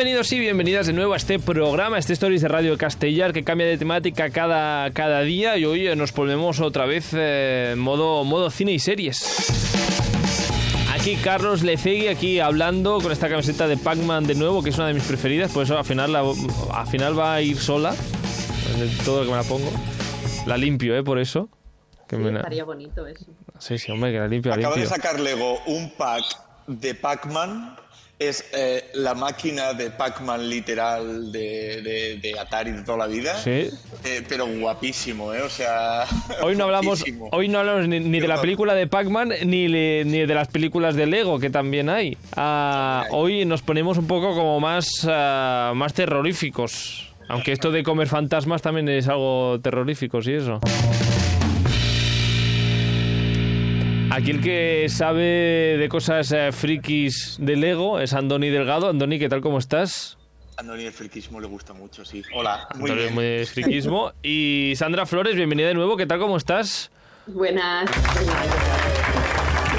Bienvenidos y bienvenidas de nuevo a este programa, este Stories de Radio Castellar que cambia de temática cada, cada día y hoy nos ponemos otra vez eh, modo, modo cine y series. Aquí Carlos Lecegui, aquí hablando con esta camiseta de Pac-Man de nuevo, que es una de mis preferidas, por eso al final, la, al final va a ir sola, todo lo que me la pongo. La limpio, ¿eh? Por eso. Que sí, me... Estaría bonito eso. Sí, sí, hombre, que la limpio, Acaba limpio. de sacar Lego un pack de Pac-Man es eh, la máquina de Pac-Man literal de, de, de, Atari de toda la vida. Sí. Eh, pero guapísimo, ¿eh? O sea. Hoy no hablamos, hoy no hablamos ni, ni de la película de Pac-Man ni, le, ni de las películas de Lego, que también hay. Uh, hoy nos ponemos un poco como más, uh, más terroríficos. Aunque esto de comer fantasmas también es algo terrorífico, ¿sí eso? Aquí el que sabe de cosas eh, frikis de Lego es Andoni Delgado. Andoni, ¿qué tal? ¿Cómo estás? Andoni el friquismo le gusta mucho, sí. Hola, muy Andoni, bien. Muy friquismo. Y Sandra Flores, bienvenida de nuevo. ¿Qué tal? ¿Cómo estás? Buenas.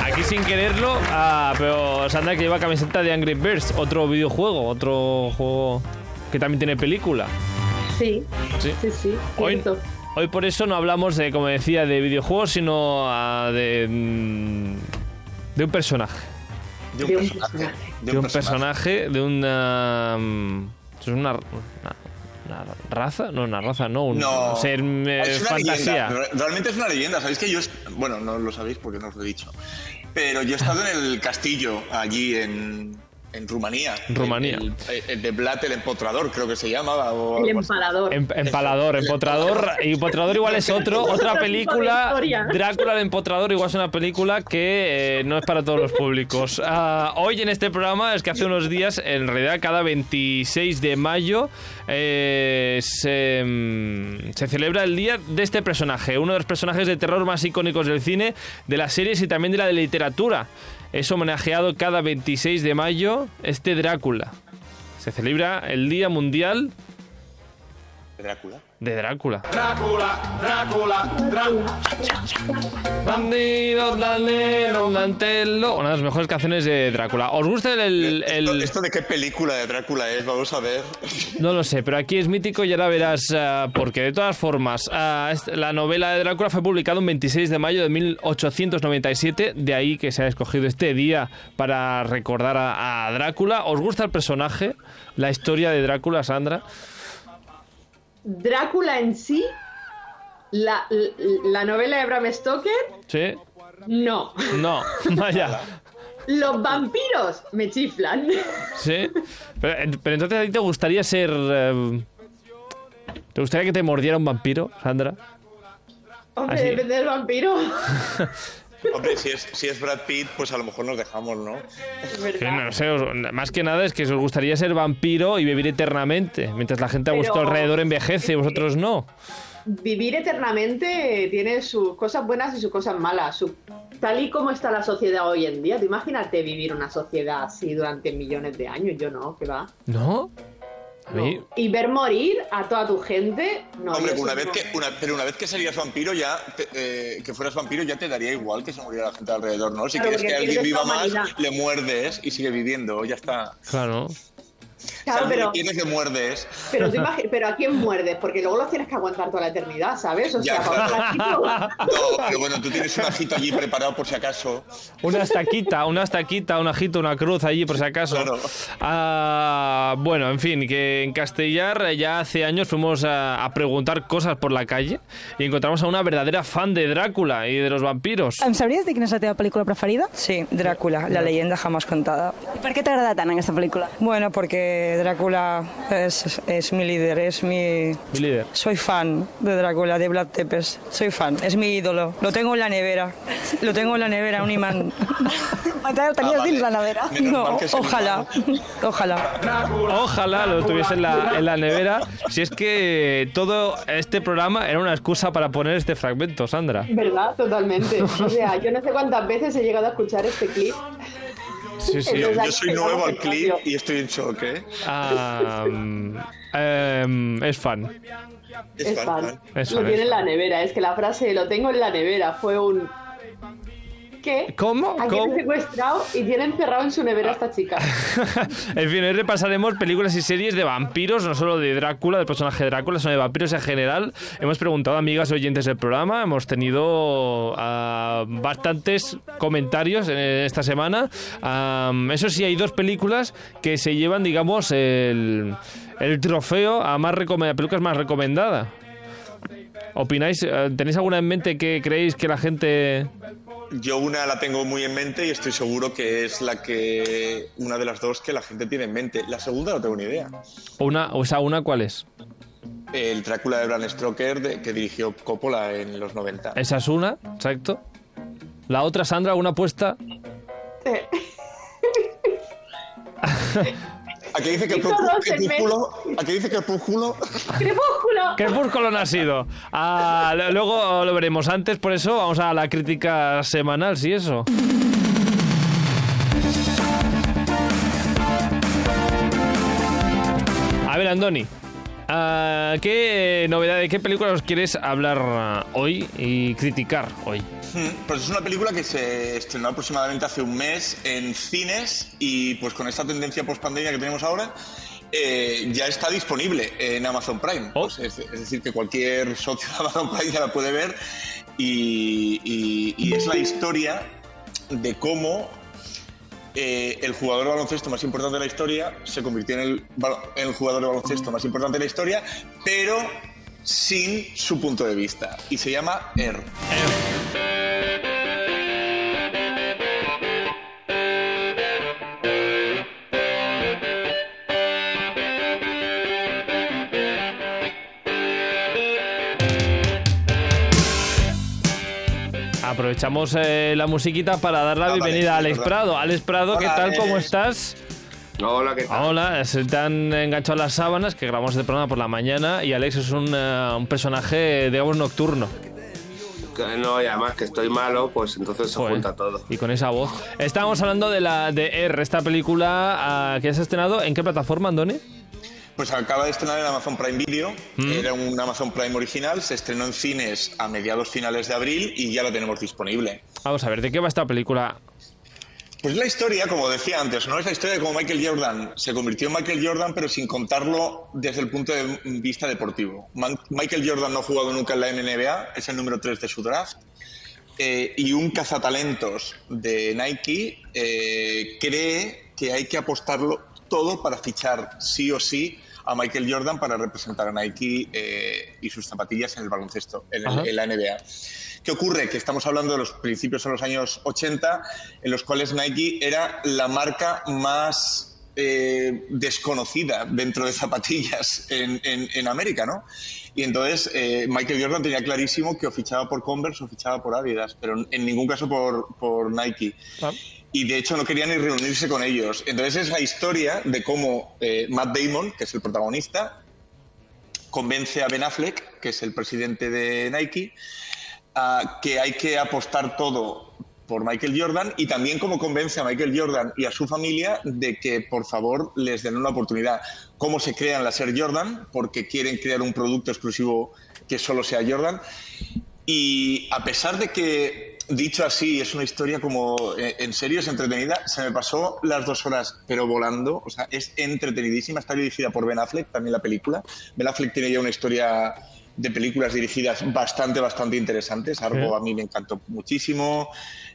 Aquí sin quererlo, ah, pero Sandra que lleva camiseta de Angry Birds, otro videojuego, otro juego que también tiene película. Sí, sí, sí. sí hoy, hoy, por eso no hablamos de, como decía, de videojuegos, sino uh, de, de un personaje. De un, de un personaje. De un personaje, de una... Es una, una, una, raza, no una raza, no, un no, ser eh, es una fantasía. Leyenda. Realmente es una leyenda, sabéis que yo, bueno, no lo sabéis porque no os lo he dicho, pero yo he estado en el castillo allí en, en Rumanía. Rumanía. El, el, el, de Blat, el empotrador, creo que se llamaba. O el empalador. Em, empalador, empotrador. Y empotrador igual es otro, otra película. Drácula, el empotrador, igual es una película que eh, no es para todos los públicos. Uh, hoy en este programa es que hace unos días, en realidad cada 26 de mayo, eh, se, um, se celebra el día de este personaje, uno de los personajes de terror más icónicos del cine, de las series y también de la de literatura es homenajeado cada 26 de mayo este Drácula. Se celebra el Día Mundial Drácula. De Drácula. Drácula, Drácula, Drácula. Bandido, danero, dantello. Una de las mejores canciones de Drácula. ¿Os gusta el, el, ¿Esto, ¿Esto, de qué película de Drácula es? Vamos a ver. No lo sé, pero aquí es mítico y ahora verás uh, porque de todas formas uh, la novela de Drácula fue publicada un 26 de mayo de 1897, de ahí que se ha escogido este día para recordar a, a Drácula. ¿Os gusta el personaje? La historia de Drácula, Sandra. Drácula en sí, la, la, novela de Bram Stoker. Sí. No. No, vaya. Los vampiros me chiflan. Sí. Pero, pero entonces a ti te gustaría ser. Eh, ¿Te gustaría que te mordiera un vampiro, Sandra? Hombre, Así. depende del vampiro. Hombre, si es, si es Brad Pitt, pues a lo mejor nos dejamos, ¿no? Que no sé, más que nada es que os gustaría ser vampiro y vivir eternamente, mientras la gente a vuestro Pero, alrededor envejece y vosotros no. Vivir eternamente tiene sus cosas buenas y sus cosas malas. Su, tal y como está la sociedad hoy en día, ¿te imagínate vivir una sociedad así durante millones de años? Yo no, ¿qué va? ¿No? No. Y ver morir a toda tu gente, no. Hombre, una vez no. que, una, pero una vez que serías vampiro, ya te, eh, que fueras vampiro, ya te daría igual que se muriera la gente alrededor, ¿no? Si claro, quieres que alguien viva más, le muerdes y sigue viviendo, ya está. Claro. Claro, sea, pero, tienes que muerdes. Pero, tú pero a quién muerdes, porque luego lo tienes que aguantar toda la eternidad, ¿sabes? O sea, ya, claro. No, pero bueno, tú tienes un ajito allí preparado por si acaso. Una estaquita, una estaquita, un ajito, una cruz allí por si acaso. Claro. Ah, bueno, en fin, que en Castellar ya hace años fuimos a, a, preguntar cosas por la calle y encontramos a una verdadera fan de Drácula y de los vampiros. Em sabries dir quina és la teva pel·lícula preferida? Sí, Drácula, la leyenda jamás contada. ¿Y por qué te agrada tan en esta película? Bueno, porque Drácula es, es mi líder, es mi... Mi líder. Soy fan de Drácula, de Vlad Tepes. Soy fan, es mi ídolo. Lo tengo en la nevera. Lo tengo en la nevera, un imán. ¿Tenías ah, vale. la nevera? No, ojalá. Ojalá. Ojalá lo tuviese en la, en la nevera. Si es que todo este programa era una excusa para poner este fragmento, Sandra. ¿Verdad? Totalmente. O sea, yo no sé cuántas veces he llegado a escuchar este clip. Sí, sí. Yo, yo soy nuevo al clip y estoy en shock, ¿eh? Um, um, es fan. Es, es fan. fan. Es lo fan, tiene en la nevera. Es que la frase lo tengo en la nevera fue un. Que ¿Cómo? ha ¿Cómo? secuestrado y tiene encerrado en su nevera a esta chica. en fin, hoy repasaremos películas y series de vampiros, no solo de Drácula, del personaje de Drácula, sino de vampiros en general. Hemos preguntado a amigas oyentes del programa, hemos tenido ah, bastantes comentarios en esta semana. Ah, eso sí, hay dos películas que se llevan, digamos, el, el trofeo a más recome- a películas más recomendada. ¿Opináis? eh, ¿Tenéis alguna en mente que creéis que la gente Yo una la tengo muy en mente y estoy seguro que es la que una de las dos que la gente tiene en mente. La segunda no tengo ni idea. o una, o esa una cuál es? El Drácula de Bram Stoker de- que dirigió Coppola en los 90. Esa es una, exacto. La otra, Sandra, ¿alguna apuesta? Eh, Aquí dice que el crepúsculo. Aquí dice que el crepúsculo. ¡Crepúsculo! Crepúsculo no ha sido. Ah, luego lo veremos. Antes, por eso, vamos a la crítica semanal, si eso. A ver, Andoni. Ah, ¿Qué novedad, de qué película os quieres hablar ah, hoy y criticar hoy? Hmm, Pues es una película que se estrenó aproximadamente hace un mes en cines y pues con esta tendencia post-pandemia que tenemos ahora eh, ya está disponible en Amazon Prime. Oh. Pues es, es decir, que cualquier socio de Amazon Prime ya la puede ver y, y- y es la historia de cómo eh, el jugador de baloncesto más importante de la historia se convirtió en el, en el jugador de baloncesto más importante de la historia, pero sin su punto de vista. Y se llama Er. Aprovechamos eh, la musiquita para dar la Ah, vale, bienvenida a Alex. Prado. Alex Prado, ¿qué tal? ¿Cómo estás? Hola, ¿qué tal? Hola, se te han enganchado las sábanas que grabamos este programa por la mañana y Alex es un, eh, un personaje, digamos, nocturno. No, y además que estoy malo, pues entonces se Joder. junta todo. Y con esa voz. Estábamos hablando de la de R, esta película ah, que has estrenado. ¿En qué plataforma, Andoni? Pues acaba de estrenar en Amazon Prime Video. Era un Amazon Prime original. Se estrenó en cines a mediados finales de abril y ya la tenemos disponible. Vamos a ver, ¿de qué va esta película? Pues la historia, como decía antes, ¿no? Es la historia de cómo Michael Jordan se convirtió en Michael Jordan, pero sin contarlo desde el punto de vista deportivo. Man- Michael Jordan no ha jugado nunca en la NBA, es el número 3 de su draft. Eh, y un cazatalentos de Nike eh, cree que hay que apostarlo todo para fichar sí o sí a Michael Jordan para representar a Nike eh, y sus zapatillas en el baloncesto, en, el- en la NBA. ¿Qué ocurre? Que estamos hablando de los principios de los años 80, en los cuales Nike era la marca más eh, desconocida dentro de zapatillas en, en- en América, ¿no? Y entonces eh, Michael Jordan tenía clarísimo que o fichaba por Converse o fichaba por Adidas, pero en ningún caso por, por Nike. Ah. Y de hecho no quería ni reunirse con ellos. Entonces es la historia de cómo eh, Matt Damon, que es el protagonista, convence a Ben Affleck, que es el presidente de Nike, a que hay que apostar todo por Michael Jordan y también como convence a Michael Jordan y a su familia de que por favor les den una oportunidad. ¿Cómo se crean las Air Jordan? Porque quieren crear un producto exclusivo que solo sea Jordan. Y a pesar de que, dicho así, es una historia como eh, en serio, es entretenida, se me pasó las dos horas, pero volando. O sea, es entretenidísima. Está dirigida por Ben Affleck, también la película. Ben Affleck tiene ya una historia de películas dirigidas bastante, bastante interesantes. Argo Sí. a mí me encantó muchísimo.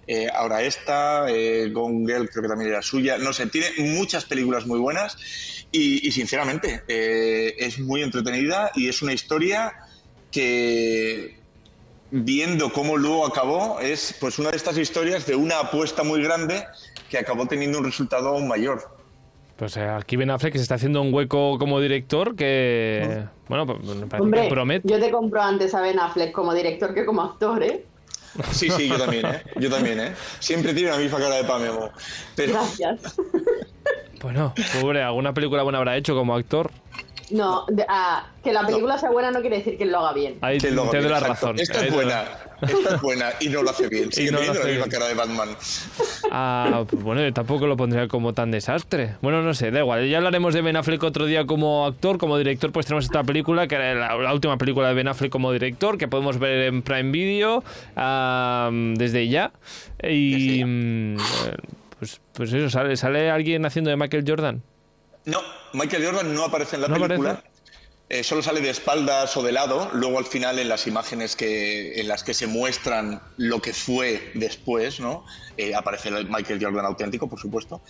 Eh, ahora esta, eh, Gone Girl creo que también era suya. No sé, tiene muchas películas muy buenas y, y, sinceramente eh, es muy entretenida y es una historia que viendo cómo luego acabó es pues una de estas historias de una apuesta muy grande que acabó teniendo un resultado aún mayor. Pues eh, aquí Ben Affleck se está haciendo un hueco como director que, bueno, pues, me parece Hombre, que promete. yo te compro antes a Ben Affleck como director que como actor, ¿eh? Sí, sí, yo también, ¿eh? Yo también, ¿eh? Siempre tiene la misma cara de Pamemo. Pero Gracias. Bueno, pobre, alguna película buena habrá hecho como actor. No, de- ah, que la película sea buena no quiere decir que lo haga bien. Ahí te lo haga doy bien, la exacto. razón. Esta Ahí es buena. Esta es buena y no lo hace bien. Sigue no lo teniendo la hace misma bien. cara de Batman. Ah, pues bueno, yo tampoco lo pondría como tan desastre. Bueno, no sé, da igual. Ya hablaremos de Ben Affleck otro día como actor, como director. Pues tenemos esta película, que era la, la última película de Ben Affleck como director, que podemos ver en Prime Video ah, desde ya. Y. mm, Pues, pues eso, sale, sale alguien haciendo de Michael Jordan. No, Michael Jordan no aparece en la ¿No película. aparece? Eh, solo sale de espaldas o de lado. Luego al final en las imágenes que, en las que se muestran lo que fue después, ¿no? Eh, aparece el Michael Jordan auténtico, por supuesto.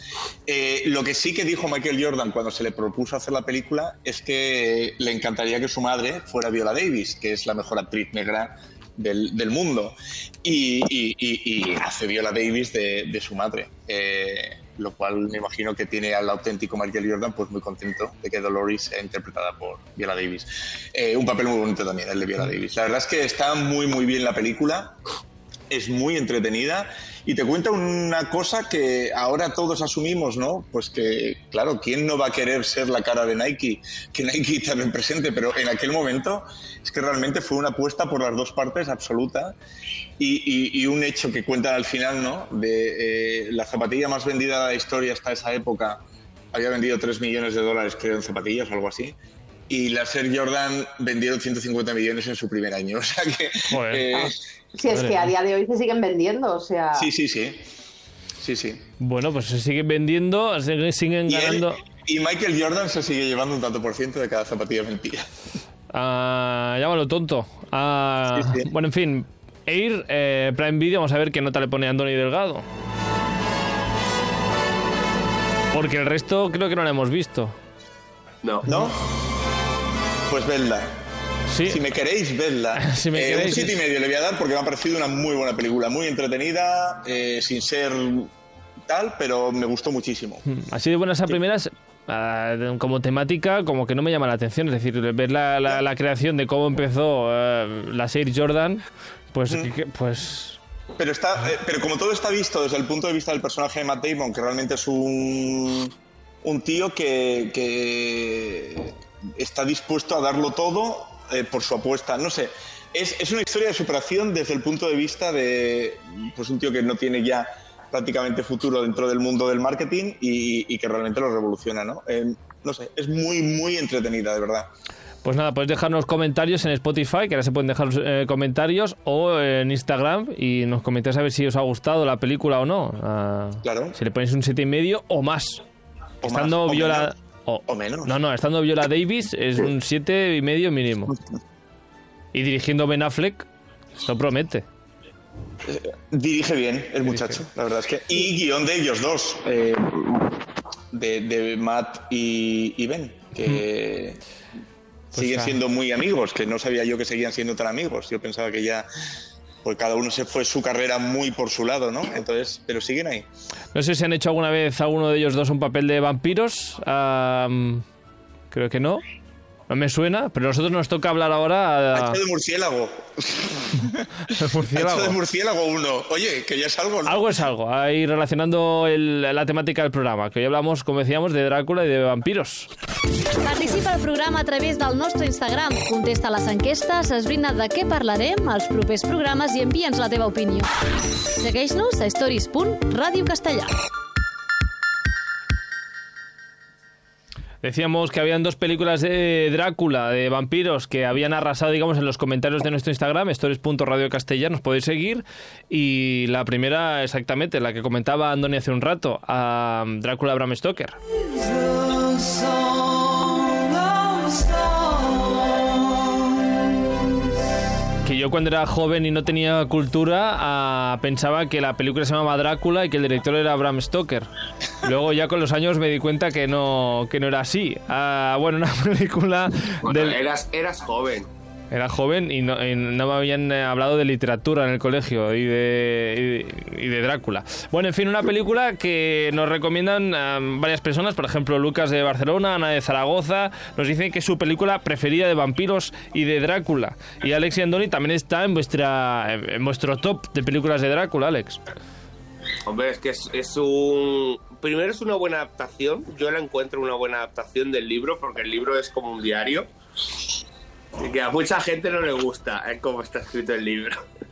Eh, lo que sí que dijo Michael Jordan cuando se le propuso hacer la película es que le encantaría que su madre fuera Viola Davis, que es la mejor actriz negra del, del mundo. Y, y- y- y hace Viola Davis de, de su madre. Eh, lo cual me imagino que tiene al auténtico Michael Jordan pues muy contento de que Dolores sea interpretada por Viola Davis. Eh, un papel muy bonito también, el de Viola Davis. La verdad es que está muy muy bien la película, es muy entretenida y te cuenta una cosa que ahora todos asumimos, ¿no? Pues que, claro, ¿quién no va a querer ser la cara de Nike? Que Nike te represente, pero en aquel momento es que realmente fue una apuesta por las dos partes absoluta y, y- y un hecho que cuentan al final, ¿no? De eh, la zapatilla más vendida de la historia hasta esa época había vendido 3 millones de dólares, creo, en zapatillas o algo así. Y las Air Jordan vendieron 150 millones en su primer año. O sea que. Joder. eh, Si es que a día de hoy se siguen vendiendo, o sea. sí, sí, sí. Sí, sí. Bueno, pues se siguen vendiendo, se- siguen Y, él- ganando. y Michael Jordan se sigue llevando un tanto por ciento de cada zapatilla vendida. Ah, llámalo tonto. Ah, Sí, sí. Bueno, en fin. Air, eh, Prime Video, vamos a ver qué nota le pone Andoni Delgado. Porque el resto creo que no lo hemos visto. No. ¿No? Pues vedla. Sí. Si me queréis, vedla. Si me Eh, queréis, un siete y medio le voy a dar porque me ha parecido una muy buena película, muy entretenida, eh, sin ser tal, pero me gustó muchísimo. Así de buenas a primeras, ah, como temática, como que no me llama la atención. Es decir, ver la, la- la creación de cómo empezó eh, la serie Jordan, pues, que- pues Pero está, eh, pero como todo está visto desde el punto de vista del personaje de Matt Damon, que realmente es un, un tío que, que está dispuesto a darlo todo eh, por su apuesta. No sé, es, es una historia de superación desde el punto de vista de pues un tío que no tiene ya prácticamente futuro dentro del mundo del marketing y, y que realmente lo revoluciona, ¿no? Eh, no sé, es muy, muy entretenida, de verdad. Pues nada, podéis dejarnos comentarios en Spotify, que ahora se pueden dejar eh, comentarios, o en Instagram, y nos comentáis a ver si os ha gustado la película o no. Ah, Claro. Si le ponéis un siete y medio o más. O estando más, o Viola... menos. o- O menos. No, no, estando Viola Davis es un siete y medio mínimo. Y dirigiendo Ben Affleck, esto promete. Dirige bien el muchacho, la verdad es que. Y guion de ellos dos, eh, de, de Matt y, y Ben, que siguen ah. siendo muy amigos, que no sabía yo que seguían siendo tan amigos. Yo pensaba que ya, pues cada uno se fue su carrera muy por su lado, ¿no? Entonces, pero siguen ahí. No sé si han hecho alguna vez alguno de ellos dos un papel de vampiros. Am, creo que no. No me suena, pero a nosotros nos toca hablar Ha ahora hecho de murciélago. de Ha hecho de murciélago. murciélago uno. Oye, que ya es algo, ¿no? Algo es algo, ahí relacionando el- la temática del programa, que hoy hablamos, como decíamos, de Drácula y de vampiros. Participa al programa a través del nostre Instagram. Contesta les enquestes, esbrina de què parlarem als propers programes i envia'ns la teva opinió. Segueix-nos a stories.radiocastellà. Decíamos que habían dos películas de Drácula, de vampiros, que habían arrasado, digamos, en los comentarios de nuestro Instagram, stories.radiocastellà, nos podéis seguir. Y la primera, exactamente, la que comentaba Andoni hace un rato, a Drácula Bram Stoker. Yo cuando era joven y no tenía cultura ah, pensaba que la película se llamaba Drácula y que el director era Bram Stoker. Luego ya con los años me di cuenta que no, que no era así. Ah, bueno, una película Bueno, del... eras, eras joven. Era joven y no, me habían eh, hablado de literatura en el colegio y de, y, de Drácula. Bueno, en fin, una película que nos recomiendan ah, varias personas, por ejemplo Lucas de Barcelona, Ana de Zaragoza, nos dicen que es su película preferida de vampiros y de Drácula. Y Alex y Andoni también está en, vuestra, en vuestro top de películas de Drácula, Alex. Hombre, es que es un primero es una buena adaptación. Yo la encuentro una buena adaptación del libro porque el libro es como un diario. Que a mucha gente no le gusta eh, cómo está escrito el libro.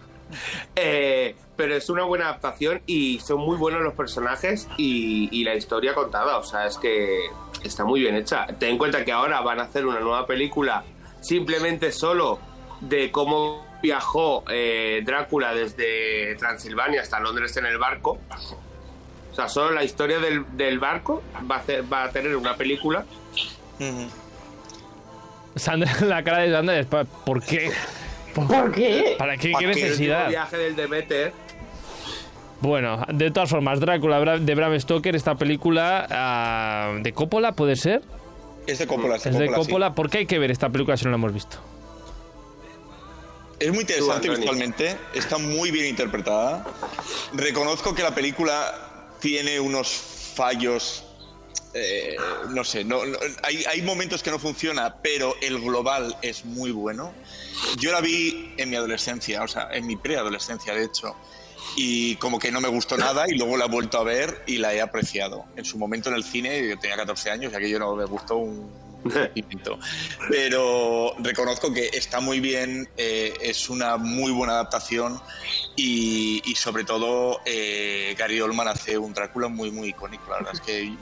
Eh, pero es una buena adaptación y son muy buenos los personajes y, y la historia contada. O sea, es que está muy bien hecha. Ten en cuenta que ahora van a hacer una nueva película simplemente solo de cómo viajó eh, Drácula desde Transilvania hasta Londres en el barco. O sea, solo la historia del, del barco va a, va a tener una película. Sandra, la cara de Sandra es pa- ¿por qué? ¿Por qué? ¿Para qué? ¿Para ¿Qué qué? El necesidad? viaje del Demeter. Bueno, de todas formas, Drácula de Bram Stoker, esta película ah, de Coppola, ¿puede ser? Es de Coppola. Es de sí. Coppola. ¿Por qué hay que ver esta película si no la hemos visto? Es muy interesante visualmente, está muy bien interpretada. Reconozco que la película tiene unos fallos, eh, no sé, no, no- hay, hay momentos que no funciona, pero el global es muy bueno. Yo la vi en mi adolescencia, o sea, en mi preadolescencia, de hecho, y como que no me gustó nada y luego la he vuelto a ver y la he apreciado. En su momento en el cine, yo tenía 14 años y aquello no me gustó un. Pero reconozco que está muy bien, eh, es una muy buena adaptación y, y sobre todo eh, Gary Oldman hace un Drácula muy, muy icónico. La verdad es que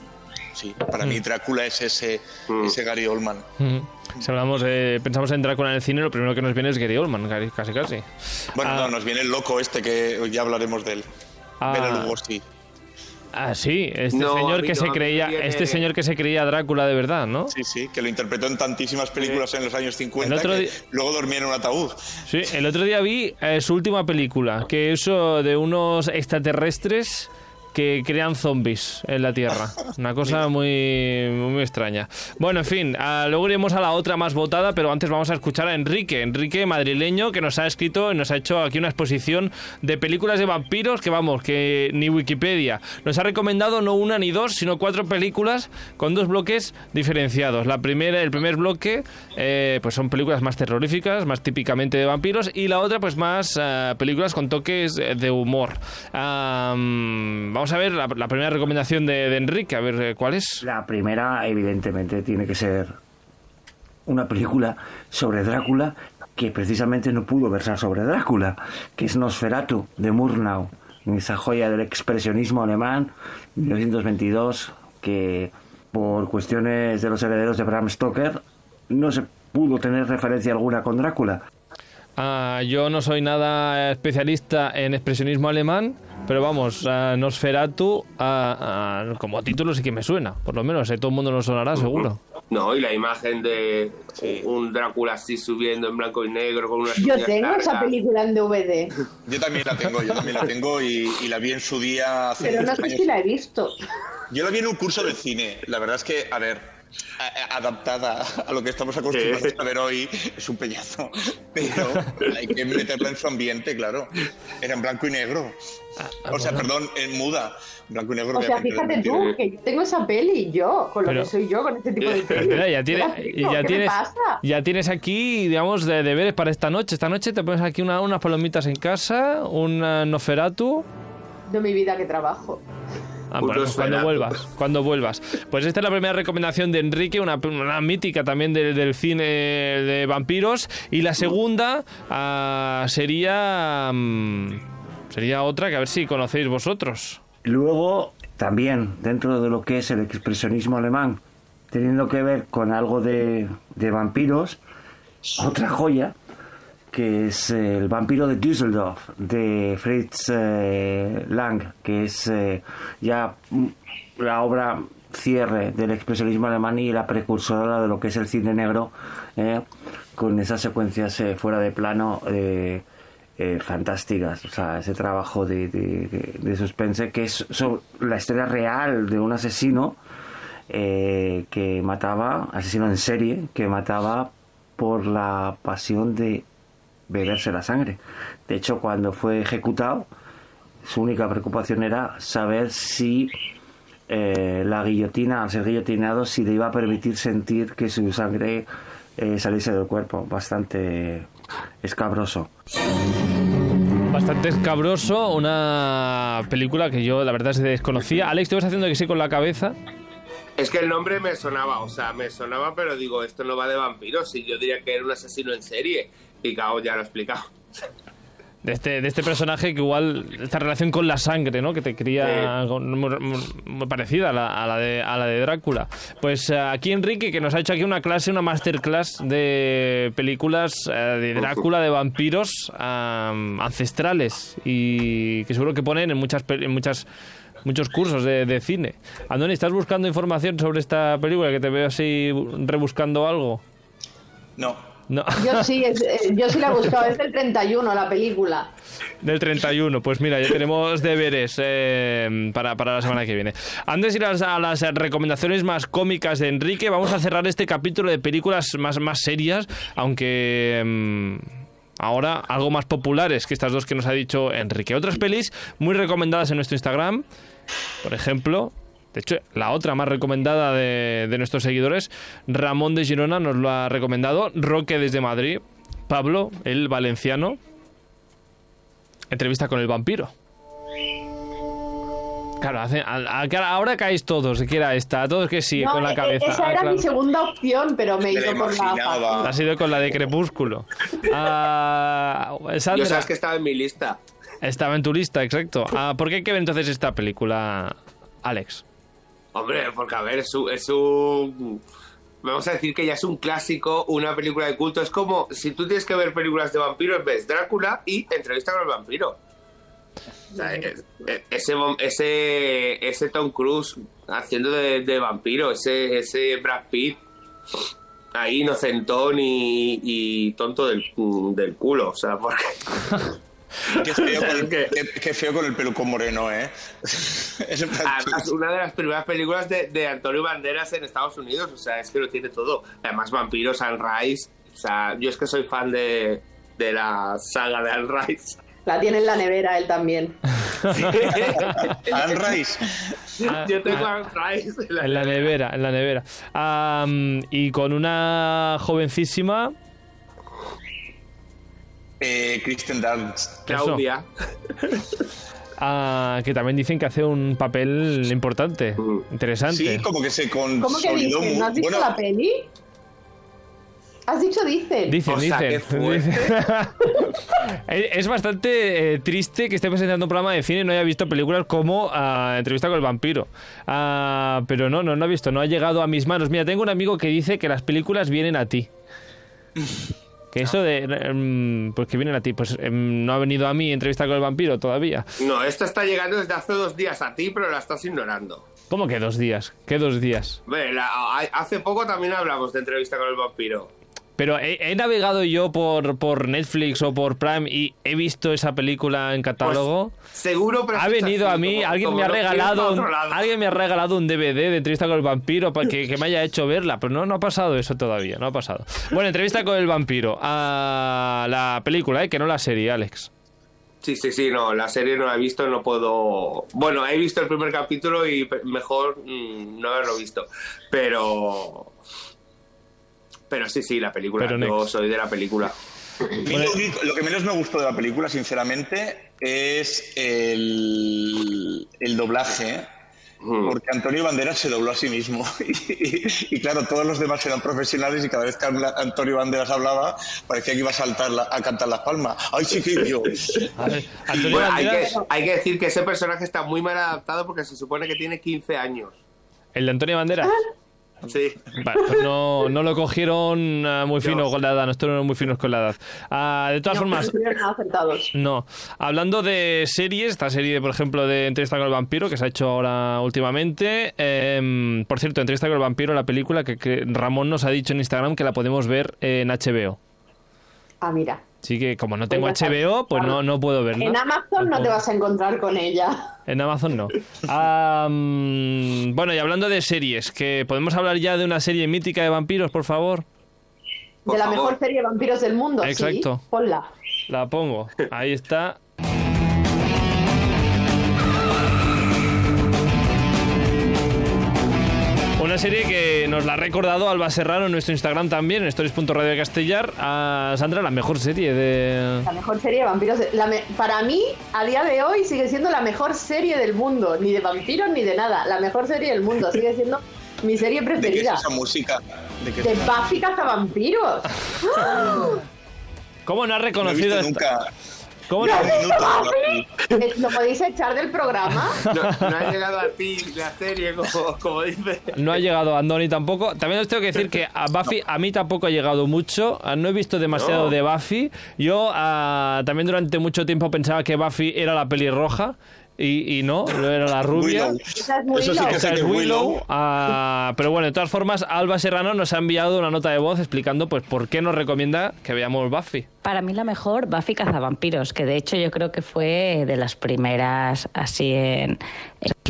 sí, para mí Drácula es ese, Mm. ese Gary Oldman. Mm. Si hablamos, eh, pensamos en Drácula en el cine, lo primero que nos viene es Gary Oldman, casi casi. Bueno, Ah. no, nos viene el loco este que ya hablaremos de él. Ah. Bela Lugosi. Ah, sí, este No, señor que no, se creía, viene- este señor que se creía Drácula de verdad, ¿no? Sí, sí, que lo interpretó en tantísimas películas en los años 50 El otro que di- luego dormía en un ataúd. Sí, el otro día vi eh, su última película, que es oh, de unos extraterrestres que crean zombies en la Tierra. Una cosa muy, muy extraña. Bueno, en fin, ah, luego iremos a la otra más votada, pero antes vamos a escuchar a Enrique, Enrique madrileño, que nos ha escrito y nos ha hecho aquí una exposición de películas de vampiros que vamos, que ni Wikipedia. Nos ha recomendado no una ni dos, sino cuatro películas con dos bloques diferenciados. La primera, el primer bloque, eh, pues son películas más terroríficas, más típicamente de vampiros, y la otra, pues más eh, películas con toques de humor. Am, vamos a ver la, la primera recomendación de, de Enrique, a ver eh, cuál es. La primera, evidentemente, tiene que ser una película sobre Drácula que precisamente no pudo versar sobre Drácula, que es Nosferatu de Murnau, esa joya del expresionismo alemán, 1922, que por cuestiones de los herederos de Bram Stoker no se pudo tener referencia alguna con Drácula. Ah, yo no soy nada especialista en expresionismo alemán, pero vamos, ah, Nosferatu ah, ah, como título sí que me suena, por lo menos, eh, todo el mundo nos sonará seguro. No, y la imagen de un Drácula así subiendo en blanco y negro con una Yo tengo esa película en DVD, Yo también la tengo, yo también la tengo y, y la vi en su día hace pero no sé años. si la he visto. Yo la vi en un curso de cine. La verdad es que, a ver, a- a- adaptada a lo que estamos acostumbrados a ver hoy, es un peñazo. Pero hay que meterla en su ambiente, claro. Era en blanco y negro. O sea, perdón, en muda. Blanco y negro. O sea, fíjate tú, que yo tengo esa peli, yo, con lo Pero- que soy yo, con este tipo de Pero peli. espera, ya, tiene- ya ¿Qué tienes, pasa? ya tienes aquí, digamos, de deberes para esta noche. Esta noche te pones aquí una- unas palomitas en casa, un ah, Noferatu. De mi vida que trabajo. Ah, bueno, cuando vuelvas, cuando vuelvas. Pues esta es la primera recomendación de Enrique, una, una mítica también de- del cine de vampiros. Y la segunda ah, sería mm, sería otra que a ver si conocéis vosotros. Luego, también dentro de lo que es el expresionismo alemán, teniendo que ver con algo de, de vampiros, otra joya, que es El vampiro de Düsseldorf, de Fritz eh, Lang, que es eh, ya la obra cierre del expresionismo alemán y la precursora de lo que es el cine negro, eh, con esas secuencias fuera de plano. fantásticas, o sea, ese trabajo de, suspense que es la historia real de un asesino que mataba, asesino en serie, que mataba por la pasión de beberse la sangre. De hecho, cuando fue ejecutado, su única preocupación era saber si eh, la guillotina, al ser guillotinado, si le iba a permitir sentir que su sangre eh, saliese del cuerpo. Bastante escabroso. bastante escabroso, una película que yo la verdad se desconocía. Alex, ¿te vas haciendo que sí con la cabeza? Es que el nombre me sonaba, o sea, me sonaba, pero digo, esto no va de vampiros. Y yo diría que era un asesino en serie. Y ya lo he explicado. De este, de este personaje que igual, esta relación con la sangre, ¿no? Que te cría con- muy, muy- muy parecida a la, a la de, a la de Drácula. Pues eh, aquí Enrique, que nos ha hecho aquí una clase, una masterclass de películas eh, de Drácula, de vampiros am, ancestrales y que seguro que ponen en muchas en muchas muchos cursos de, de cine. Andoni, ¿estás buscando información sobre esta película? Que te veo así rebuscando algo. No. No. Yo sí, es- eh, yo sí la he buscado, es del 31 la película. Del 31, pues mira, ya tenemos deberes eh, para, para la semana que viene. Antes de ir a las, recomendaciones más cómicas de Enrique, vamos a cerrar este capítulo de películas más, más serias, aunque mm, ahora algo más populares que estas dos que nos ha dicho Enrique. Otras pelis muy recomendadas en nuestro Instagram, por ejemplo... De hecho, la otra más recomendada de, de nuestros seguidores, Ramón de Girona nos lo ha recomendado, Roque desde Madrid, Pablo, el valenciano, entrevista con el vampiro. Claro, hace- a- a- claro, ahora caéis todos, que era esta, todos que sí, No, con la e- cabeza. Esa Ah, era claro. mi segunda opción, pero me he ido la por la. Ha sido con la de Crepúsculo. Ah, Sandra, Yo sabes que estaba en mi lista. estaba en tu lista, exacto. Ah, ¿Por qué hay que ver entonces esta película, Alex? Hombre, porque a ver, es un, Vamos a decir que ya es un clásico, una película de culto. Es como si tú tienes que ver películas de vampiros, ves Drácula y Entrevista con el vampiro. O sea, es- es- ese, ese, ese Tom Cruise haciendo de, de vampiro, ese, ese Brad Pitt ahí inocentón y, y tonto del, del culo. O sea, porque. Qué feo, con el, ¿Qué? qué- qué feo con el peluco moreno, ¿eh? Además, una de las primeras películas de, de Antonio Banderas en Estados Unidos, o sea, es que lo tiene todo. Además, Vampiro, Sunrise, o sea, yo es que soy fan de, de la saga de Sunrise. La tiene en la nevera él también. Anne Rice. yo tengo Sunrise en la, En la nevera, en la nevera. Ah, y con una jovencísima... Eh, Kristen Dunst. Claudia. ah, que también dicen que hace un papel importante, interesante. Sí, como que se ¿Cómo que consolidó mu- ¿No has visto bueno, la peli? ¿Has dicho dicen? Dicen, O sea, dicen. dicen. es bastante eh, triste que esté presentando un programa de cine y no haya visto películas como ah, Entrevista con el vampiro. Ah, pero no, no, no ha visto, no ha llegado a mis manos. Mira, tengo un amigo que dice que las películas vienen a ti. Que eso de... em, pues que vienen a ti. Pues em, no ha venido a mí Entrevista con el vampiro todavía. No, esta está llegando desde hace dos días a ti, pero la estás ignorando. ¿Cómo que dos días? ¿Qué dos días? A- hace poco también hablamos de entrevista con el vampiro. Pero he, he navegado yo por, por Netflix o por Prime y he visto esa película en catálogo. Seguro, pero ha venido a mí, como- alguien como me ha regalado, un, alguien me ha regalado un DVD de entrevista con el vampiro para que, que me haya hecho verla, pero no, no ha pasado eso todavía, no ha pasado. Bueno, entrevista con el vampiro, a la película, ¿eh? que no la serie, Alex. Sí, sí, sí, no, la serie no la he visto, no puedo... Bueno, he visto el primer capítulo y mejor mm, no haberlo visto, pero... Pero sí, sí, la película, Pero yo soy de la película. lo, que menos me gustó de la película, sinceramente, es el, el doblaje. Mm. Porque Antonio Banderas se dobló a sí mismo. Y, y claro, todos los demás eran profesionales y cada vez que Antonio Banderas hablaba, parecía que iba a saltar la- a cantar las palmas. ¡Ay, chiquillo! Ver, Bueno, hay, que, Banderas, hay que decir que ese personaje está muy mal adaptado porque se supone que tiene 15 años. el de Antonio Banderas. Sí. Vale, pues no, no lo cogieron ah, muy fino No. con la edad, no estuvieron muy finos con la edad. Ah, de todas No, formas, no. Hablando de series, esta serie, por ejemplo, de Entrevista con el vampiro, que se ha hecho ahora últimamente. eh, por cierto, Entrevista con el vampiro, la película que, que Ramón nos ha dicho en Instagram que la podemos ver en HBO. Ah, mira. Así que como no tengo. HBO, pues no, no puedo verla. En Amazon no te vas a encontrar con ella. En Amazon no. Mm, bueno, y hablando de series, que podemos hablar ya de una serie mítica de vampiros, por favor. Por de la favor. mejor serie de vampiros del mundo. Exacto. Sí, ponla. La pongo. Ahí está. Una serie que nos la ha recordado Alba Serrano en nuestro Instagram también, en stories.radio Castellar. A Sandra, la mejor serie de. La mejor serie de vampiros. de- la me- para mí, a día de hoy, sigue siendo la mejor serie del mundo. Ni de vampiros ni de nada. La mejor serie del mundo. Sigue siendo mi serie ¿De qué es preferida. esa música? ¿De qué De Buffy cazavampiros. ¿Cómo no has No he reconocido visto esta- nunca ¿Cómo ¿No? Eh, ¿Lo podéis echar del programa? No, no ha llegado a ti la serie, como, como dice. No ha llegado Andoni tampoco. También os tengo que decir que a Buffy a mí tampoco ha llegado mucho. No he visto demasiado No. de Buffy. Yo ah, también durante mucho tiempo pensaba que Buffy era la pelirroja. Y, y no, no era la rubia. Willow. Esa es muy Eso sí que Esa es. Willow. Ah, pero bueno, de todas formas, Alba Serrano nos ha enviado una nota de voz explicando pues por qué nos recomienda que veamos Buffy. Para mí la mejor, Buffy Cazavampiros, que de hecho yo creo que fue de las primeras así en...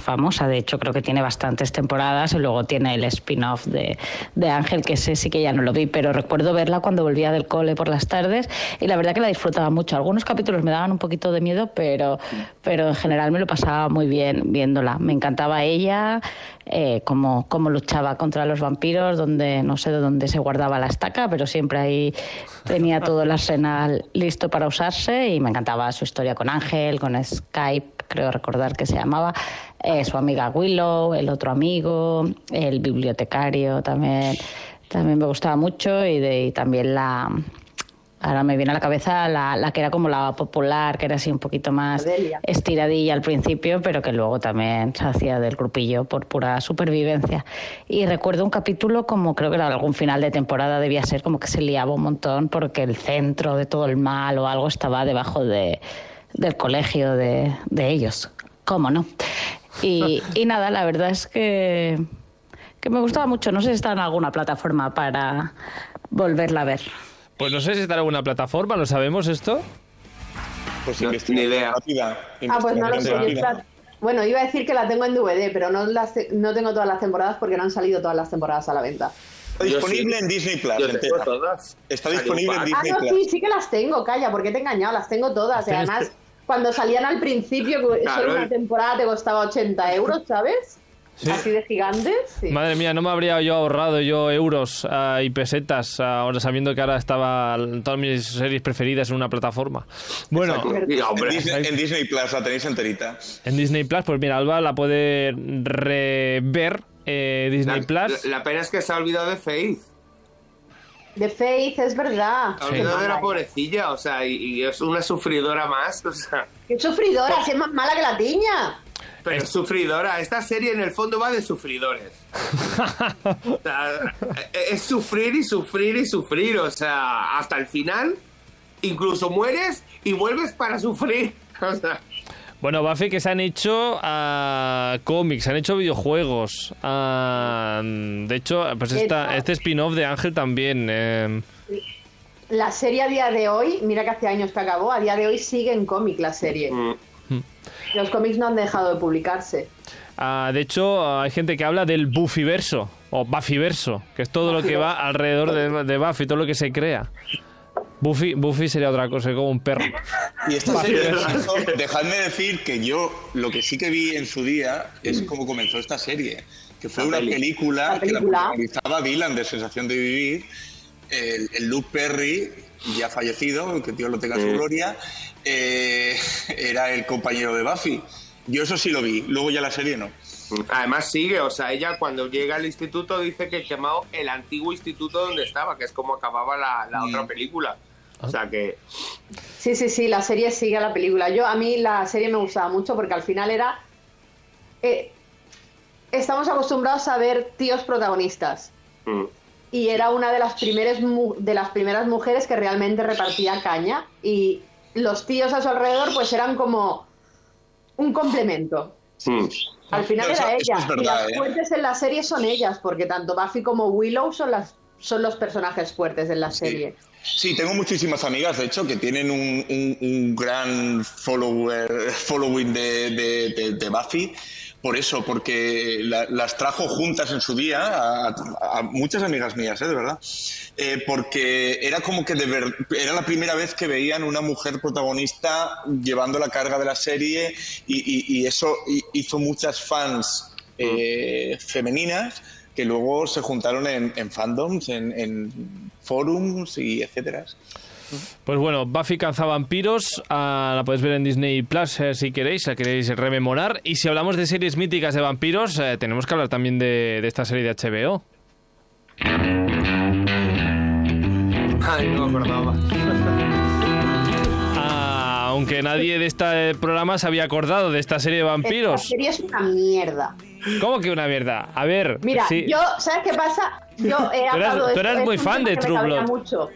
famosa, de hecho creo que tiene bastantes temporadas y luego tiene el spin-off de, de Ángel, que ese sí que ya no lo vi, pero recuerdo verla cuando volvía del cole por las tardes y la verdad que la disfrutaba mucho. Algunos capítulos me daban un poquito de miedo, pero, pero en general me lo pasaba muy bien viéndola. Me encantaba ella, eh, cómo, luchaba contra los vampiros, donde no sé de dónde se guardaba la estaca, pero siempre ahí tenía todo el listo para usarse y me encantaba su historia con Ángel, con Skype, creo recordar que se llamaba, eh, su amiga Willow, el otro amigo, el bibliotecario también, también me gustaba mucho y también la... Ahora me viene a la cabeza la, la que era como la popular, que era así un poquito más Adelia. estiradilla al principio, pero que luego también se hacía del grupillo por pura supervivencia. Y recuerdo un capítulo como creo que era algún final de temporada debía ser, como que se liaba un montón porque el centro de todo el mal o algo estaba debajo de, del colegio de, de ellos. ¿Cómo no? Y, y nada, la verdad es que, que me gustaba mucho. No sé si está en alguna plataforma para volverla a ver. Pues no sé si está en alguna plataforma, ¿lo sabemos esto? Pues No, ni idea. rápida. Ah, pues no lo sé. Bueno, iba a decir que la tengo en DVD, pero no, las no tengo todas las temporadas porque no han salido todas las temporadas a la venta. Está disponible sí. en Disney Plus. Yo tengo entera. todas. Está disponible en un Ah, Disney no, Plus. sí, sí que las tengo, calla, porque te he engañado, las tengo todas. Y además, cuando salían al principio, Claro, solo una temporada te costaba 80 euros, ¿sabes? Así de gigantes. Sí. Madre mía, no me habría yo ahorrado yo euros ah, y pesetas ah, ahora sabiendo que ahora estaba todas mis series preferidas en una plataforma. Bueno, En Disney, en Disney Plus la tenéis enterita. en Disney Plus, pues mira, Alba la puede rever eh, Disney la, Plus. la pena es que se ha olvidado de Faith. De Faith, es verdad. Se ha Sí. olvidado de la pobrecilla, o sea, y, y es una sufridora más, o sea. Qué sufridora, si es más mala que la tiña. Pero es sufridora. Esta serie en el fondo va de sufridores. O sea, es sufrir y sufrir y sufrir. O sea, hasta el final, incluso mueres y vuelves para sufrir. O sea, Bueno, Buffy que se han hecho ah, cómics, se han hecho videojuegos. ah, de hecho, pues esta, este spin-off de Ángel también. eh, La serie a día de hoy, mira que hace años que acabó, a día de hoy sigue en cómic la serie. mm, Los cómics no han dejado de publicarse. ah, de hecho, hay gente que habla del Buffyverso o Buffyverso, que es todo lo que va alrededor de, de Buffy, todo lo que se crea. Buffy, Buffy sería otra cosa, como un perro. Y esta serie, eso, dejadme decir que yo lo que sí que vi en su día es cómo comenzó esta serie, que fue La una película La que la protagonizaba Dylan de Sensación de Vivir, el, el Luke Perry, ya fallecido, que Dios lo tenga en su gloria, eh, era el compañero de Buffy. Yo eso sí lo vi, luego ya la serie no. Además sigue, o sea, ella cuando llega al instituto dice que quemado el antiguo instituto donde estaba, que es como acababa la, la otra película. O sea que Sí, sí, sí, la serie sigue a la película. Yo, a mí la serie me gustaba mucho porque al final era... eh, estamos acostumbrados a ver tíos protagonistas. mm, Y era una de las, primeras mu- de las primeras mujeres que realmente repartía caña. Y los tíos a su alrededor pues eran como un complemento. mm. Al final era ella. es verdad, y las ¿eh? fuertes en la serie son ellas, porque tanto Buffy como Willow son, las, son los personajes fuertes en la serie. Sí, tengo muchísimas amigas, de hecho, que tienen un, un- un gran follower, following de, de- de- de Buffy. Por eso, porque la- las trajo juntas en su día a, a muchas amigas mías, ¿eh? de verdad. Eh, porque era como que de ver- era la primera vez que veían una mujer protagonista llevando la carga de la serie y, y- y eso hi- hizo muchas fans eh, femeninas que luego se juntaron en, en fandoms, en, en forums y etcétera. Pues bueno, Buffy cazavampiros, ah, la podéis ver en Disney Plus eh, si queréis, la queréis rememorar. Y si hablamos de series míticas de vampiros, eh, tenemos que hablar también de, de esta serie de HBO. Ay, no me acordaba. Ah, aunque nadie de este programa se había acordado de esta serie de Esta vampiros. serie es una mierda. ¿Cómo que una mierda? A ver, Mira, sí. yo, ¿sabes qué pasa? Yo he Tú eras- de tú eras es muy fan de True Blood. mucho.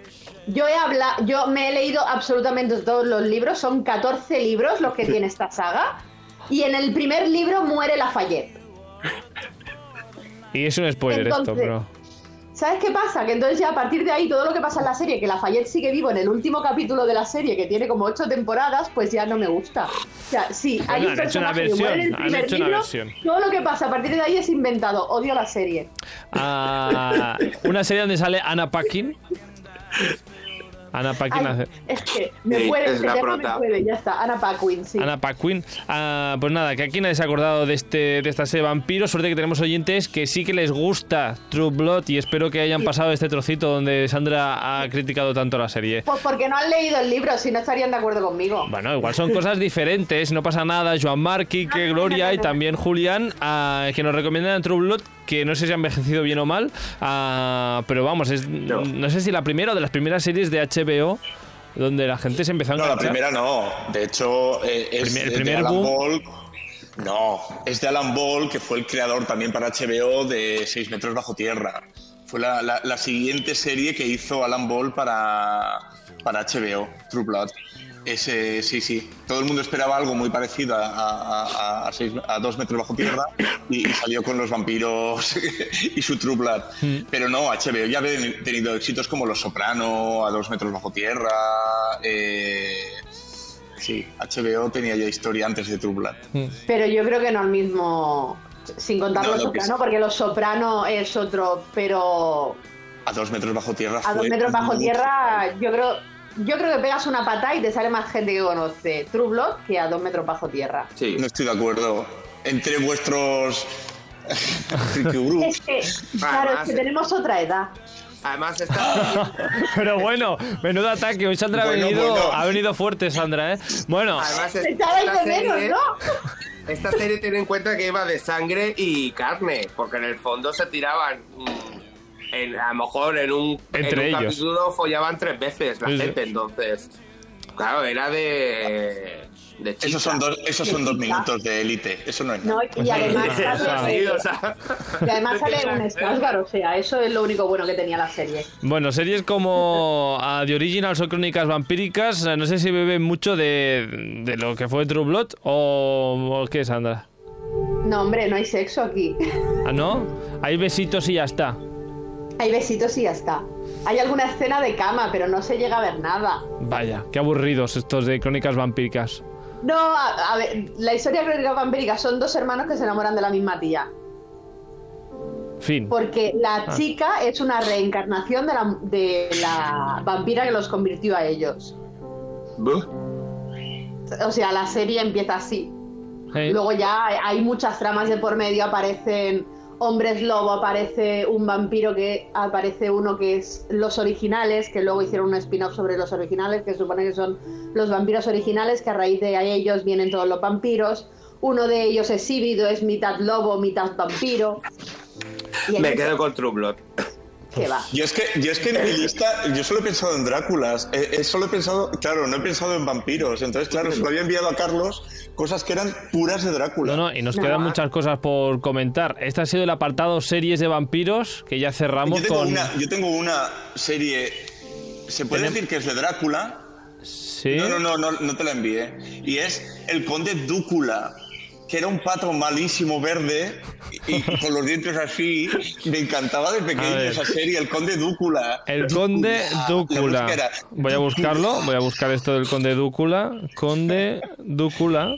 Yo he hablado, yo me he leído absolutamente todos los libros, son 14 libros los que tiene esta saga, y en el primer libro muere Lafayette. Y es un spoiler esto, Entonces, pero... ¿Sabes qué pasa? Que entonces ya a partir de ahí todo lo que pasa en la serie, que Lafayette sigue vivo en el último capítulo de la serie, que tiene como ocho temporadas, pues ya no me gusta. O sea, sí, hay Bueno, un personaje que muere en el primer libro, versión. todo lo que pasa a partir de ahí es inventado. Odio la serie. Ah, una serie donde sale Anna Paquin. Anna Paquin Ay, hace... es que me Sí, puede, es la tema me prota. puede, ya está. Ana Paquin, sí. Anna Paquin. Ah, pues nada, que aquí nadie se ha acordado de, este, de esta serie de vampiros. Suerte que tenemos oyentes que sí que les gusta True Blood y espero que hayan pasado este trocito donde Sandra ha criticado tanto la serie. Pues porque no han leído el libro, si no estarían de acuerdo conmigo. Bueno, igual son cosas diferentes, no pasa nada. Joan Marc, Quique, Gloria y también Julián, ah, que nos recomiendan True Blood, que no sé si ha envejecido bien o mal, ah, pero vamos, es, no. sé si la primera o de las primeras series de HBO donde la gente se empezó a No, la enganchar. primera no. De hecho, eh, es Primer- el de primer Alan boom. Ball. No, es de Alan Ball, que fue el creador también para HBO de 6 metros bajo tierra. Fue la, la- la siguiente serie que hizo Alan Ball para, para HBO, True Blood. Ese, sí, sí. Todo el mundo esperaba algo muy parecido a, a, a, a, seis- a dos metros bajo tierra y, y salió con los vampiros y su True Blood. Pero no, HBO ya había tenido éxitos como Los Soprano, A dos metros bajo tierra. eh, sí, HBO tenía ya historia antes de True Blood. Pero yo creo que no el mismo. Sin contar No, los soprano, porque los soprano es otro, pero A dos metros bajo tierra a dos metros bajo mucho- tierra, yo creo, yo creo que pegas una patada y te sale más gente que conoce True Blood que a dos metros bajo tierra. No estoy de acuerdo. Entre vuestros. Es que, claro, es que tenemos otra edad. Además, está. Pero bueno, menudo ataque. Hoy Sandra ha, venido, bueno. ha venido fuerte, Sandra, ¿eh? Bueno, Además, Se esta, esta de menos, serie, ¿no? esta serie tiene en cuenta que iba de sangre y carne, porque en el fondo se tiraban. En- a lo mejor en un, Entre en un ellos. capítulo follaban tres veces la Sí, sí. gente, entonces. Claro, era de. de. Esos son dos, esos son dos minutos de élite. Eso no es No, nada. y además sale, Sí, o sea, y además sale un Skarsgård, o sea, eso es lo único bueno que tenía la serie. bueno, series como ah, The Originals o Crónicas Vampíricas, eh, no sé si beben mucho de, de lo que fue True Blood o, o qué, Sandra. No, hombre, no hay sexo aquí. ¿Ah, no? Hay besitos y ya está. Hay besitos y ya está. Hay alguna escena de cama, pero no se llega a ver nada. Vaya, qué aburridos estos de Crónicas Vampíricas. No, a, a ver, la historia de Crónicas Vampíricas son dos hermanos que se enamoran de la misma tía. Fin. Porque la Ah. chica es una reencarnación de la, de la vampira que los convirtió a ellos. O sea, la serie empieza así. Sí. Luego ya hay muchas tramas de por medio, aparecen hombres lobo, aparece un vampiro que aparece uno que es los originales, que luego hicieron un spin-off sobre los originales, que supone que son los vampiros originales, que a raíz de ellos vienen todos los vampiros. Uno de ellos es híbrido, es mitad lobo, mitad vampiro. Y me quedo con True Blood. Que va. Yo es que, yo es que en mi lista, yo solo he pensado en Dráculas. Eh, eh, solo he pensado, claro, no he pensado en vampiros. Entonces, claro, se lo había enviado a Carlos cosas que eran puras de Drácula. No, no, y nos quedan muchas cosas por comentar. Este ha sido el apartado series de vampiros que ya cerramos yo, tengo con. una, yo tengo una serie. ¿Se puede Tenem- decir que es de Drácula? Sí. No, no, no, no, no te la envié. Y es El Conde Dúcula, que era un pato malísimo verde y, con los dientes así. Me encantaba de pequeño esa serie, El Conde Dúcula. El conde Dúcula. Voy a buscarlo, voy a buscar esto del conde Dúcula. Conde Dúcula.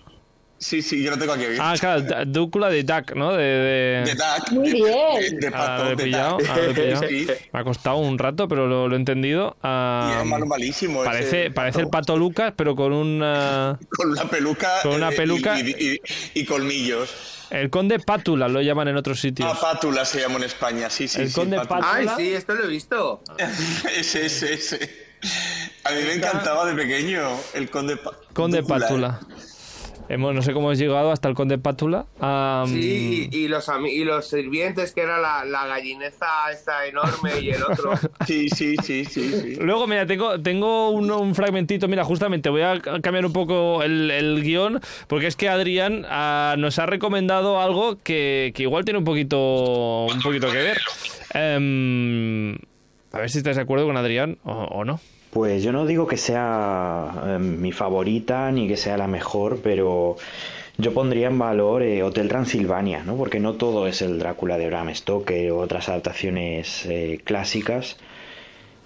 Sí, sí, yo lo tengo aquí. Ah, claro, Dúcula de Duck, ¿no? De, de... De Duck. Muy de- bien. De, de Ah, pato, lo he de pillado, Duck. ah, lo he pillado. Sí. Me ha costado un rato, pero lo, lo he entendido. Y Ah, malo, malísimo. parece, ese parece el pato. Lucas, pero con una... Con una peluca. Con una eh, y- peluca. Y, y- y colmillos. El conde Pátula lo llaman en otros sitios. Ah, Pátula se llama en España, sí, sí. El sí, conde Pátula. Ay, sí, esto lo he visto. ese, ese, ese. A mí me encantaba de pequeño el conde Pa- Conde Pátula. Hemos, no sé cómo hemos llegado hasta el conde Pátula. Sí, y, los, ami- y los sirvientes, que era la, la gallineza esta enorme y el otro. Sí, sí, sí, sí, sí. Luego, mira, tengo, tengo un, un fragmentito. Mira, justamente voy a cambiar un poco el, el guion, porque es que Adrián ah, nos ha recomendado algo que, que igual tiene un poquito, un poquito que ver. Em, a ver si estáis de acuerdo con Adrián o, o no. Pues yo no digo que sea eh, mi favorita ni que sea la mejor, pero yo pondría en valor eh, Hotel Transilvania, ¿no? Porque no todo es el Drácula de Bram Stoker o otras adaptaciones eh, clásicas,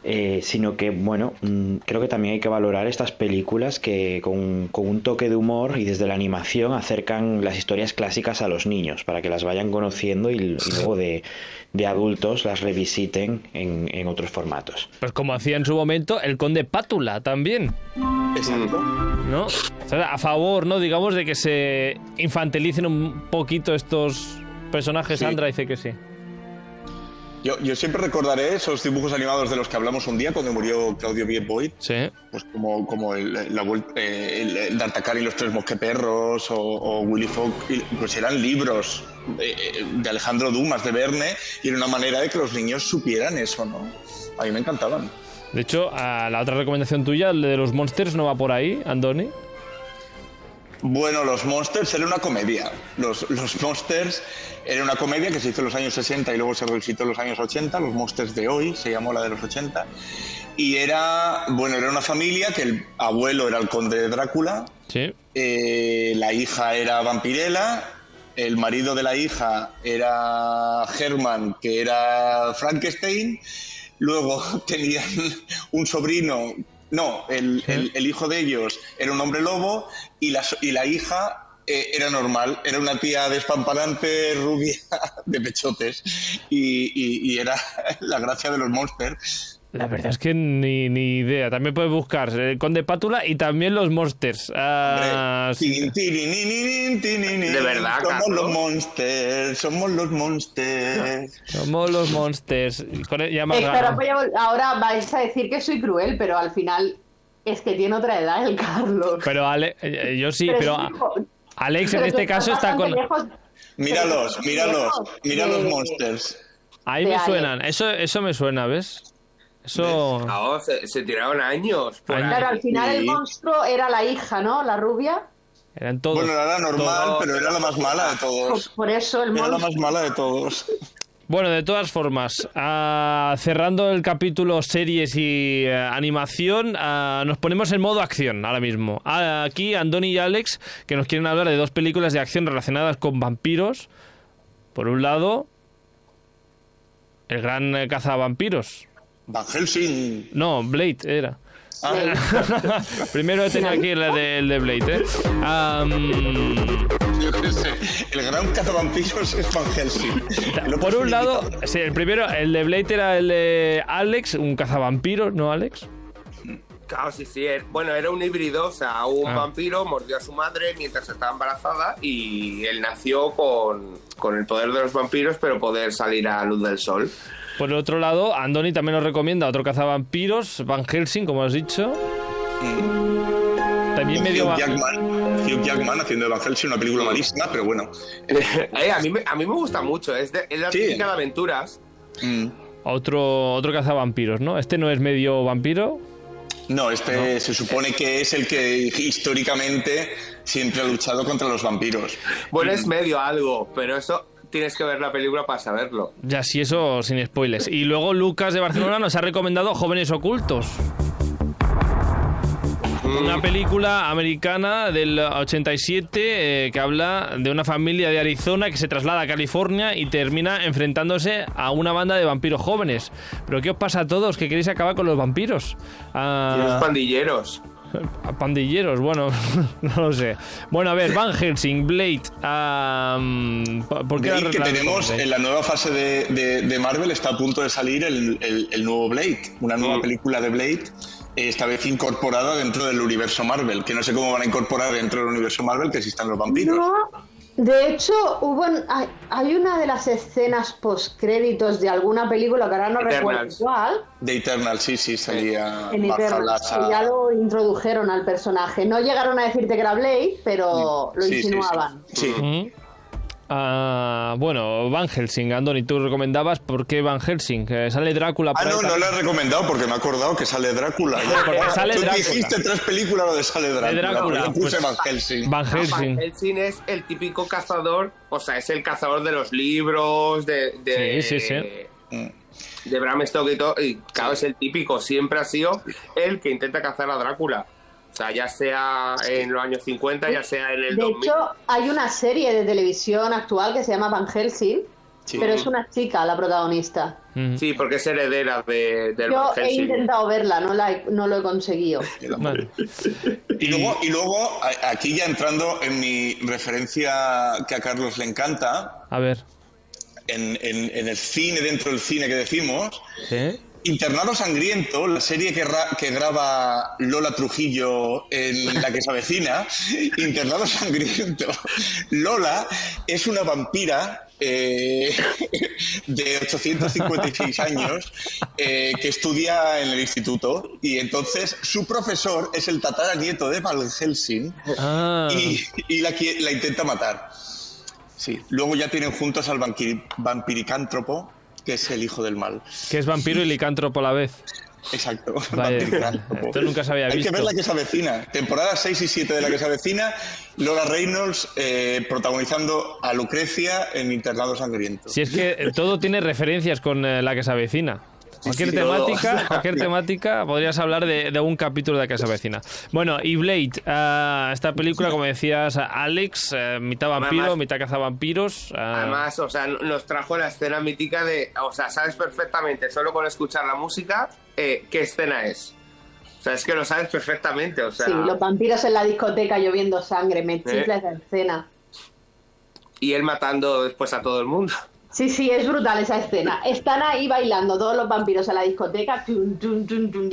eh, sino que, bueno, mm, creo que también hay que valorar estas películas que con, con un toque de humor y desde la animación acercan las historias clásicas a los niños para que las vayan conociendo y, y luego de, de adultos las revisiten en, en otros formatos. Pues como hacía en su momento el conde Pátula también. Exacto. ¿no? O sea, a favor, ¿no? Digamos, de que se infantilicen un poquito estos personajes. Sí. Sandra dice que sí. Yo, yo siempre recordaré esos dibujos animados de los que hablamos un día cuando murió Claudio Biet Boyd, Sí. pues como, como el, la eh, el, y los tres mosqueperros o, o Willy Fogg, pues eran libros eh, eh, de Alejandro Dumas, de Verne, y era una manera de que los niños supieran eso, ¿no? A mí me encantaban. De hecho, a la otra recomendación tuya, el de los monsters, no va por ahí, Andoni. Bueno, Los Monsters era una comedia. Los, los Monsters era una comedia que se hizo en los años 60 y luego se revisitó en los años 80. Los Monsters de hoy se llamó la de los 80. Y era, bueno, era una familia que el abuelo era el conde de Drácula, Sí. eh, la hija era vampirela, el marido de la hija era Herman, que era Frankenstein, luego tenían un sobrino, no, el, el- el hijo de ellos era un hombre lobo y la, y la hija eh, era normal, era una tía despampanante, rubia, de pechotes, y, y- y era la gracia de los monsters. La verdad es que ni, ni idea. También puedes buscar el conde Pátula y también los monsters. Ah, sí. De verdad, somos Carlos. los monsters, somos los monsters. Somos los monsters. Y con el- ya más Eh, gana. pero voy a vol- ahora vais a decir que soy cruel, pero al final es que tiene otra edad el Carlos. Pero Ale, eh, yo sí, Pero pero es hijo- Alex en este caso está con... lejos Míralos, míralos, lejos mira de- los monsters. Ahí me suenan. Eso, eso me suena, ¿ves? Eso... No, se, se tiraron años. por Años. ahí. Claro, al final el monstruo era la hija, ¿no? La rubia. Eran todos. Bueno, era la normal, Todos. pero era la más mala de todos. por eso el Era la monstruo. más mala de todos. Bueno, de todas formas, ah, cerrando el capítulo series y eh, animación, ah, nos ponemos en modo acción ahora mismo. Ah, aquí Andoni y Alex, que nos quieren hablar de dos películas de acción relacionadas con vampiros. Por un lado, el gran eh, cazavampiros. Van Helsing. No, Blade era. Ah, Primero he tenido aquí el de, el de Blade, ¿eh? Am, yo qué sé. El gran cazavampiros es Van Helsing. Por un lado, sí, el primero, el de Blade era el de Alex, un cazavampiros, ¿no, Alex? Claro, sí, sí. Bueno, era un híbrido, o sea, un Ah. vampiro mordió a su madre mientras estaba embarazada y él nació con, con el poder de los vampiros, pero poder salir a luz del sol. Por el otro lado, Andoni también nos recomienda otro cazavampiros, Van Helsing, como has dicho. También Con medio... Hugh Jackman, Hugh Jackman haciendo de Van Helsing, una película malísima, pero bueno. Eh, a, mí me, a mí me gusta mucho, es, de, es la Sí. típica de aventuras. Mm. Otro, otro cazavampiros, ¿no? Este no es medio vampiro. No, este se supone que es el que históricamente siempre ha luchado contra los vampiros. Bueno, es medio algo, pero eso tienes que ver la película para saberlo. Ya, sí, eso sin spoilers. Y luego Lucas de Barcelona nos ha recomendado Jóvenes Ocultos. Una película americana del 87 eh, que habla de una familia de Arizona que se traslada a California y termina enfrentándose a una banda de vampiros jóvenes. ¿Pero qué os pasa a todos que queréis acabar con los vampiros? Ah, Los pandilleros. pandilleros, bueno, no lo sé. Bueno, a ver, Van Helsing, Blade. mm, ¿Por qué que tenemos en la nueva fase de, de- de Marvel está a punto de salir el, el- el nuevo Blade, una nueva Mm. película de Blade, eh, esta vez incorporada dentro del universo Marvel, que no sé cómo van a incorporar dentro del universo Marvel que existan los vampiros. No, De hecho, hubo hay, hay una de las escenas postcréditos de alguna película que ahora no recuerdo cuál, De Eternal, sí, sí, salía en Eternals, Valhalla. que ya lo introdujeron al personaje. No llegaron a decirte que era Blade, pero lo Sí, sí, sí. insinuaban. Sí. Ah, bueno, Van Helsing, Andoni, tú recomendabas por qué Van Helsing. Eh, sale Drácula Ah, no, no le he recomendado porque me he acordado que sale Drácula. porque sale Tú Drácula. dijiste tres películas donde sale Drácula. Yo puse pues, Van Helsing. Van Van Helsing. Es el típico cazador, o sea, es el cazador de los libros, de, de, Sí, sí, sí. de Bram Stoker y todo, y claro, es el típico, siempre ha sido el que intenta cazar a Drácula. O sea, ya sea en los años 50, ya sea en el De 2000. hecho, hay una serie de televisión actual que se llama Van Helsing, Sí. pero es una chica la protagonista. Sí, porque es heredera de, del Yo Van he intentado verla, no, la he- no lo he conseguido. Y luego, y luego, aquí ya entrando en mi referencia que a Carlos le encanta, A ver. en, en- en el cine, dentro del cine que decimos, ¿Sí? Internado Sangriento, la serie que, ra- que graba Lola Trujillo en La que se avecina, Internado Sangriento, Lola es una vampira eh, de 856 años eh, que estudia en el instituto y entonces su profesor es el tataranieto de Van Helsing Ah. y, y la, la intenta matar. Sí. Luego ya tienen juntos al vampiri- vampiricántropo, que es el hijo del mal. Que es vampiro y licántropo a la vez. Exacto. Esto nunca se había Hay visto. que ver la que se avecina. Temporada 6 y 7 de la que se avecina. Laura Reynolds eh, protagonizando a Lucrecia en Internado Sangriento. Si es que todo tiene referencias con eh, la que se avecina. Cualquier sí, todo. temática, cualquier temática, podrías hablar de, de un capítulo de se avecina. Bueno, y Blade, ah, esta película, como decías, Alex, eh, mitad vampiro, Además- mitad cazavampiros. ah, Además, o sea, nos trajo la escena mítica de, o sea, sabes perfectamente, solo con escuchar la música, eh, qué escena es. O sea, es que lo sabes perfectamente, o sea, Sí, los vampiros en la discoteca lloviendo sangre, me chifla Eh. esa escena. y él matando después a todo el mundo. Sí, sí, es brutal esa escena. Están ahí bailando todos los vampiros en la discoteca y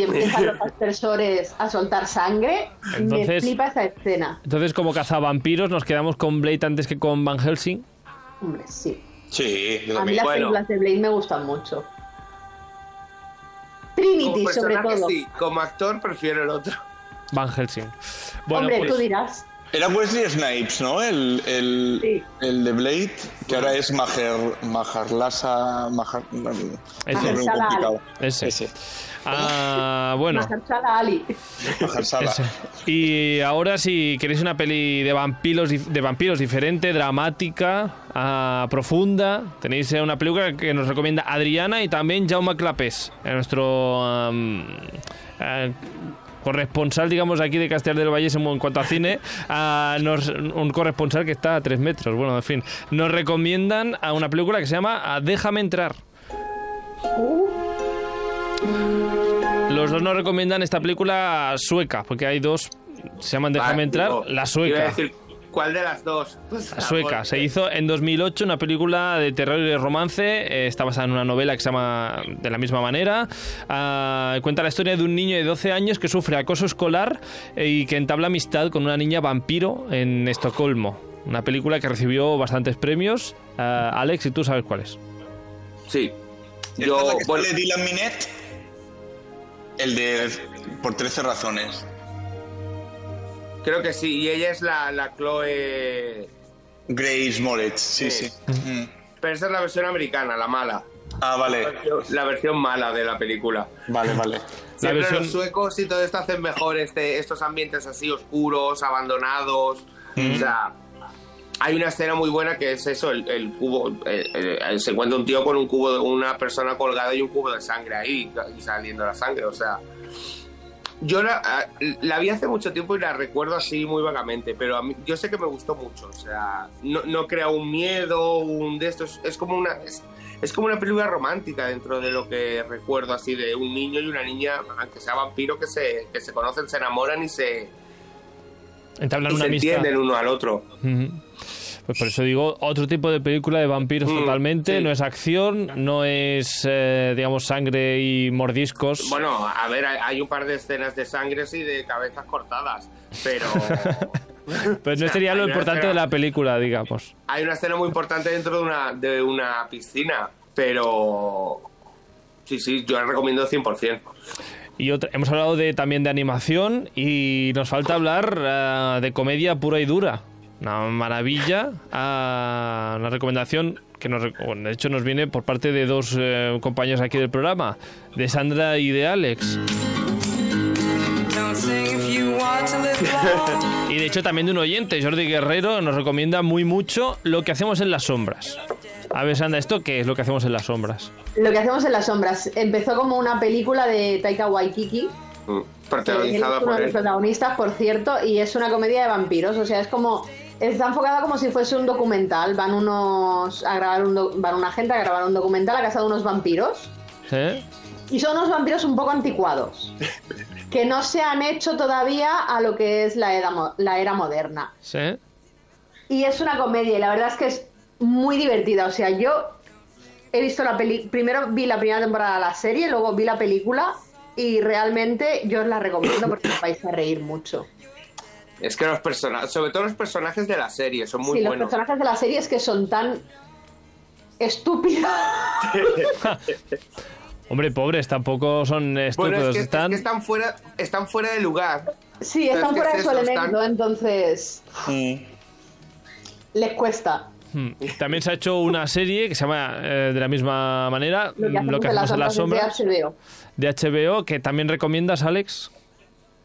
empiezan los aspersores a soltar sangre. me Entonces- flipa esa escena. Entonces, como cazavampiros, nos quedamos con Blade antes que con Van Helsing. Hombre, sí. Sí, yo A mí las Bueno. películas de Blade me gustan mucho. Trinity, sobre todo. sí, como actor prefiero el otro. Van Helsing. Bueno, Hombre, pues, tú dirás. Era Wesley Snipes, ¿no? El, el, el de Blade, que ahora es Maher, Maharlasa... Mahar, Ese. nombre muy complicado. Ese. Ah, bueno. Mahershala Ali. Mahershala. Ese. Y ahora si queréis una peli de vampiros, de vampiros diferente, dramática, ah, profunda, tenéis eh, una película que nos recomienda Adriana y también Jaume Clapés, eh, nuestro eh, corresponsal, digamos, aquí de Castellar del Valle en cuanto a cine, ah, nos- un corresponsal que está a tres metros. Bueno, en fin, nos recomiendan a una película que se llama ah, Déjame entrar. Los dos nos recomiendan esta película sueca, porque hay dos, se llaman Déjame entrar, la Iba a sueca. decir, ¿cuál de las dos? Pues, sueca. Se hizo en 2008 una película de terror y de romance. eh, está basada en una novela que se llama de la misma manera. Ah, cuenta la historia de un niño de 12 años que sufre acoso escolar eh, y que entabla amistad con una niña vampiro en Estocolmo. Una película que recibió bastantes premios. Ah, Alex, ¿y tú sabes cuál es? Sí. ¿Esta Yo, es la que bueno, sale Dylan Minet? El de Por 13 razones. Creo que sí. Y ella es la, la Chloe... Grace Moretz, sí, Sí. sí. Pero esa es la versión americana, la mala. Ah, vale. La versión, la versión mala de la película. Vale, vale. Siempre versión- los suecos y todo esto hacen mejor este, estos ambientes así oscuros, abandonados. O sea, hay una escena muy buena que es eso, el, el cubo, el- el- el- se encuentra un tío con un cubo, de una persona colgada y un cubo de sangre ahí y saliendo la sangre, o sea... Yo la, a- la vi hace mucho tiempo y la recuerdo así muy vagamente, pero a mí, yo sé que me gustó mucho, o sea, no, no crea un miedo, un de estos, es como una... Es, es como una película romántica dentro de lo que recuerdo así de un niño y una niña, aunque sea vampiro, que se, que se conocen, se enamoran y se, Entablan y una se amistad. entienden uno al otro. Pues por eso digo, otro tipo de película de vampiros Mm, totalmente. sí. No es acción, no es, eh, digamos, sangre y mordiscos. Bueno, a ver, hay, un par de escenas de sangres y de cabezas cortadas, pero Pero no sería lo importante de la película, digamos. Hay una escena muy importante dentro de una, de una piscina, pero... Sí, sí, yo la recomiendo 100%. Y otra- hemos hablado de, también de animación y nos falta hablar eh, de comedia pura y dura. Una maravilla, ah, una recomendación que nos, bueno, de hecho nos viene por parte de dos eh, compañeros aquí del programa, de Sandra y de Alex. Y de hecho también de un oyente, Jordi Guerrero, nos recomienda muy mucho lo que hacemos en las sombras. A ver, Sandra, ¿esto qué es lo que hacemos en las sombras? Lo que hacemos en las sombras. Empezó como una película de Taika Waititi. Mm, Él Protagonizada es uno por de los protagonistas, por cierto, y es una comedia de vampiros. O sea, es como. Está enfocada como si fuese un documental. Van unos. a grabar un do- van una gente a grabar un documental a casa de unos vampiros. ¿Eh? Y son unos vampiros un poco anticuados. Que no se han hecho todavía a lo que es la era, mo- la era moderna. ¿Sí? Y es una comedia, y la verdad es que es muy divertida. O sea, yo he visto la peli. Primero vi la primera temporada de la serie, luego vi la película. Y realmente yo os la recomiendo porque os vais a reír mucho. Es que los personajes, sobre todo los personajes de la serie, son muy sí, los buenos. personajes de la serie es que son tan estúpidos. Hombre, pobres, tampoco son Bueno, estúpidos. es que, es están... que están fuera, están fuera de lugar. Sí, están es fuera es de su eso, elemento, están- entonces les cuesta. Hmm. También se ha hecho una serie que se llama eh, de la misma manera Lo que hacemos, Lo que hacemos en las sombras es de HBO. de HBO, que también recomiendas, Alex.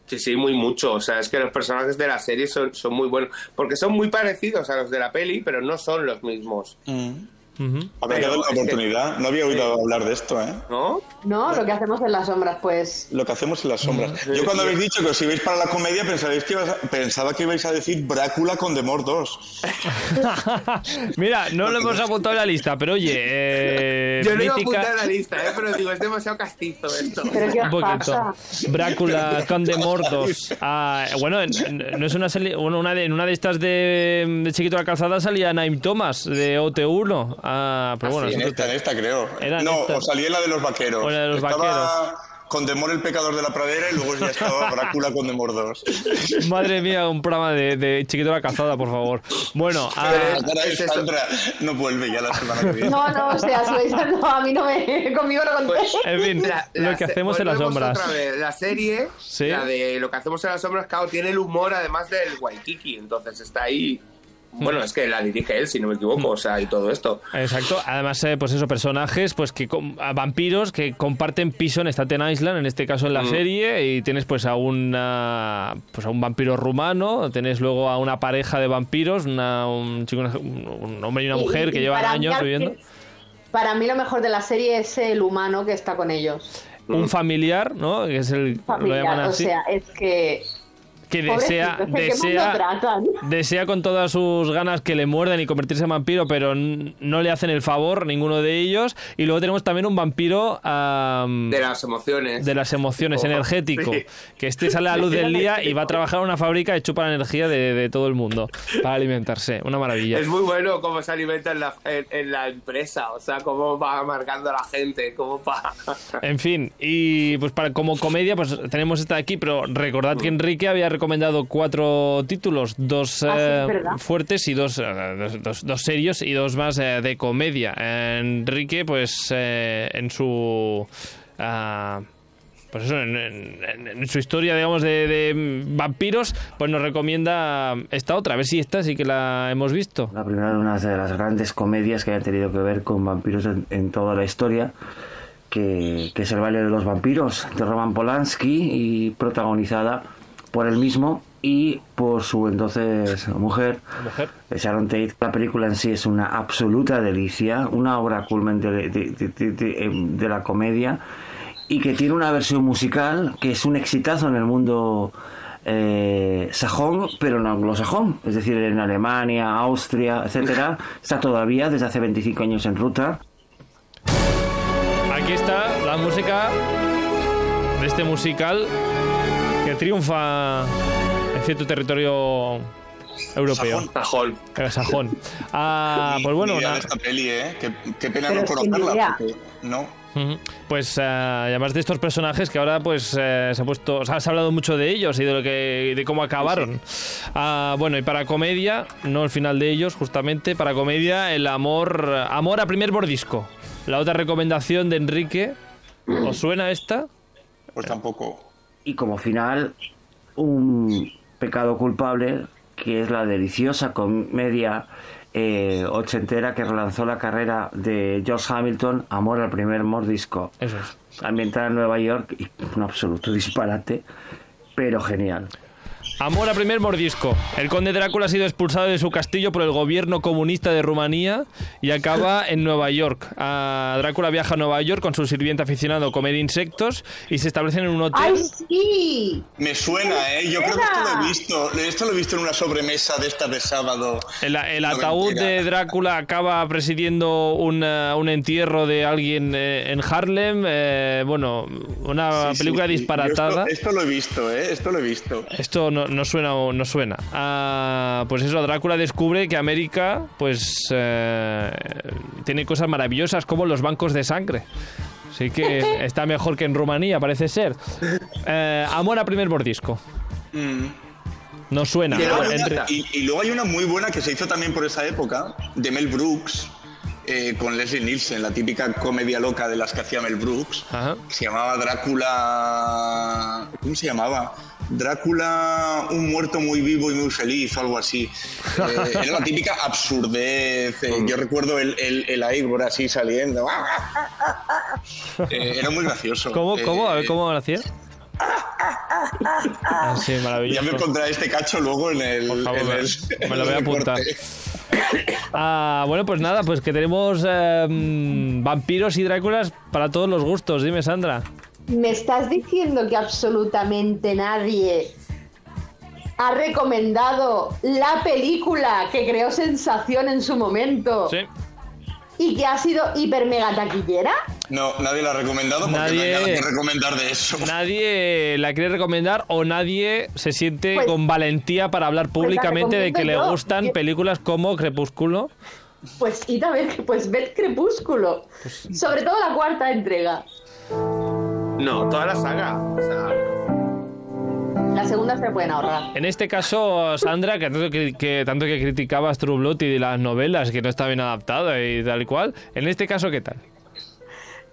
Sí, sí, muy mucho. O sea, es que los personajes de la serie son, son muy buenos. Porque son muy parecidos a los de la peli, pero no son los mismos. Habrá que darle que- oportunidad. No había oído hablar de esto, ¿eh? ¿No? No, lo que hacemos en las sombras, pues. Lo que hacemos en las sombras. Yo cuando habéis dicho que os ibais para la comedia pensabais que ibas a- pensaba que ibais a decir Brácula con Demor 2. Mira, no lo hemos apuntado en la lista, pero oye, eh, Yo no iba a mítica- apuntar en la lista, ¿eh? pero digo, es demasiado castizo esto. Pero ¿qué un os poquito. pasa? Brácula, Conde Mordos. Ah, bueno, en- en- no es una serie, bueno, una de, en una de estas de, de Chiquito de la Calzada salía Naim Thomas de OT1. Ah, pero bueno, en eso esta, te- en esta creo. Era en no, esta. o salía en la de los vaqueros. O la de los Estaba Con Demor el pecador de la pradera y luego ya estaba Brácula con Demor 2. Madre mía, un programa de, de Chiquito de la Calzada, por favor. Bueno, ah, La cara de Sandra no vuelve ya la semana que viene. No, no, o sea, a- no, a mí no me. Conmigo no contéis. en fin, La- lo la que se- hacemos en las sombras. Otra vez. La serie, Sí. la de lo que hacemos en las sombras, claro, tiene el humor además del Waikiki, entonces está ahí. Bueno, es que la dirige él, si no me equivoco, o sea, y todo esto. Exacto, además, eh, pues eso, personajes, pues que vampiros que comparten piso en Staten Island, en este caso en la Mm. serie, y tienes pues a una pues a un vampiro rumano, tenés luego a una pareja de vampiros, una- un chico, una- un, hombre y una mujer y- que llevan años viviendo. Para mí lo mejor de la serie es el humano que está con ellos. Un familiar, ¿no? Que es el lo Familiar, llaman o así. sea, es que. Que desea, Pobrecitos, ¿qué más lo desea, desea con todas sus ganas que le muerdan y convertirse en vampiro, pero no le hacen el favor ninguno de ellos. Y luego tenemos también un vampiro am, De las emociones. de las emociones, Oh, energético, sí. que este sale a la luz del día y va a trabajar en una fábrica y chupa la energía de, de todo el mundo para alimentarse. Una maravilla. Es muy bueno cómo se alimenta en la, en, en la empresa, o sea, cómo va marcando a la gente, cómo va... En fin, y pues para como comedia, pues tenemos esta de aquí, pero recordad que Enrique había recomendado cuatro títulos, dos Ah, eh, fuertes y dos, eh, dos, dos- dos serios y dos más eh, de comedia. Enrique, pues eh, en su... ah, pues eso, en, en- en su historia, digamos, de, de vampiros, pues nos recomienda esta otra. A ver si esta sí que la hemos visto. La primera de una de las grandes comedias que haya tenido que ver con vampiros en, en toda la historia, que, que es El baile de los vampiros, de Roman Polanski y protagonizada por él mismo y por su entonces mujer, Mujer. Sharon Tate. La película en sí es una absoluta delicia, una obra culmen de, de- de- de- de- la comedia y que tiene una versión musical que es un exitazo en el mundo eh, sajón, pero no anglosajón, es decir, en Alemania, Austria, etcétera, está todavía desde hace 25 años en ruta. Aquí está la música de este musical que triunfa en cierto territorio europeo. Sajón. Sajón. Ah, pues bueno, Ni idea na- de esta peli, ¿eh? Qué, qué pena Pero no conocerla, porque no. Pues eh, además de estos personajes que ahora pues eh, se ha puesto, o sea, se ha hablado mucho de ellos y de lo que de cómo acabaron. Ah, bueno, y para comedia, no el final de ellos, justamente, para comedia el amor amor a primer mordisco. La otra recomendación de Enrique, ¿os suena esta? Pues tampoco. Y como final, un pecado culpable, que es la deliciosa comedia eh, ochentera que relanzó la carrera de George Hamilton, Amor al primer mordisco. Eso es. Ambientada en Nueva York, y un absoluto disparate, pero genial. Amor a primer mordisco. El conde Drácula ha sido expulsado de su castillo por el gobierno comunista de Rumanía y acaba en Nueva York. Ah, Drácula viaja a Nueva York con su sirviente aficionado a comer insectos y se establecen en un hotel. ¡Ay, sí! Me suena, ¿eh? Yo creo que esto lo he visto. Esto lo he visto en una sobremesa de estas de sábado. El, el ataúd de Drácula acaba presidiendo un, eh, un entierro de alguien eh, en Harlem. eh, bueno, una Sí, sí, película sí. Yo disparatada. Esto, esto lo he visto, ¿eh? Esto lo he visto. Esto no, no suena o no suena. Ah, pues eso, Drácula descubre que América pues eh, tiene cosas maravillosas como los bancos de sangre. Así que está mejor que en Rumanía, parece ser. Eh, amor a primer mordisco. Mm. No suena. Y luego, hay una, y- y luego hay una muy buena que se hizo también por esa época, de Mel Brooks, eh, con Leslie Nielsen, la típica comedia loca de las que hacía Mel Brooks, que se llamaba Drácula... ¿Cómo se llamaba? Drácula, un muerto muy vivo y muy feliz, o algo así. Eh, era la típica absurdez. eh, yo recuerdo el, el, el Aigor así saliendo. Eh, era muy gracioso. ¿Cómo, cómo? A ver, Eh, ¿cómo lo hacía? Ah, sí, maravilloso. Ya me pondrá este cacho luego en el. Por favor, en me- el- me lo voy a apuntar. Ah, bueno, pues nada, pues que tenemos eh, mm, vampiros y Dráculas para todos los gustos. Dime, Sandra. ¿Me estás diciendo que absolutamente nadie ha recomendado la película que creó sensación en su momento Sí. y que ha sido hiper mega taquillera? No, nadie la ha recomendado porque Nadie- no hay nada que recomendar de eso. Nadie la quiere recomendar o nadie se siente Pues- con valentía para hablar la públicamente de que le gustan películas como Crepúsculo. Pues id a ver, pues ved Crepúsculo. Pues Sobre todo la cuarta entrega. No, toda la saga. O sea, La segunda se pueden ahorrar. En este caso, Sandra, que tanto que, que tanto que criticabas True Blood y las novelas, que no está bien adaptada y tal y cual, en este caso, ¿qué tal?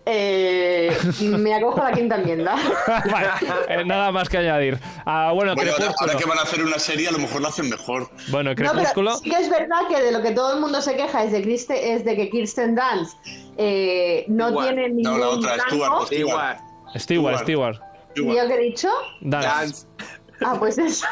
Eh, me acojo a la quinta enmienda. Vale, eh, nada más que añadir. Ah, bueno, Bueno, ahora, que van a hacer una serie, a lo mejor lo hacen mejor. Bueno, No, Crepúsculo. sí que es verdad que de lo que todo el mundo se queja es de, Kriste- es de que Kirsten Dunst eh, no Igual. tiene ningún No, la otra. Stuart, igual. Stewart, Stewart. ¿Y yo qué he dicho? Dance. Dance. Ah, pues eso.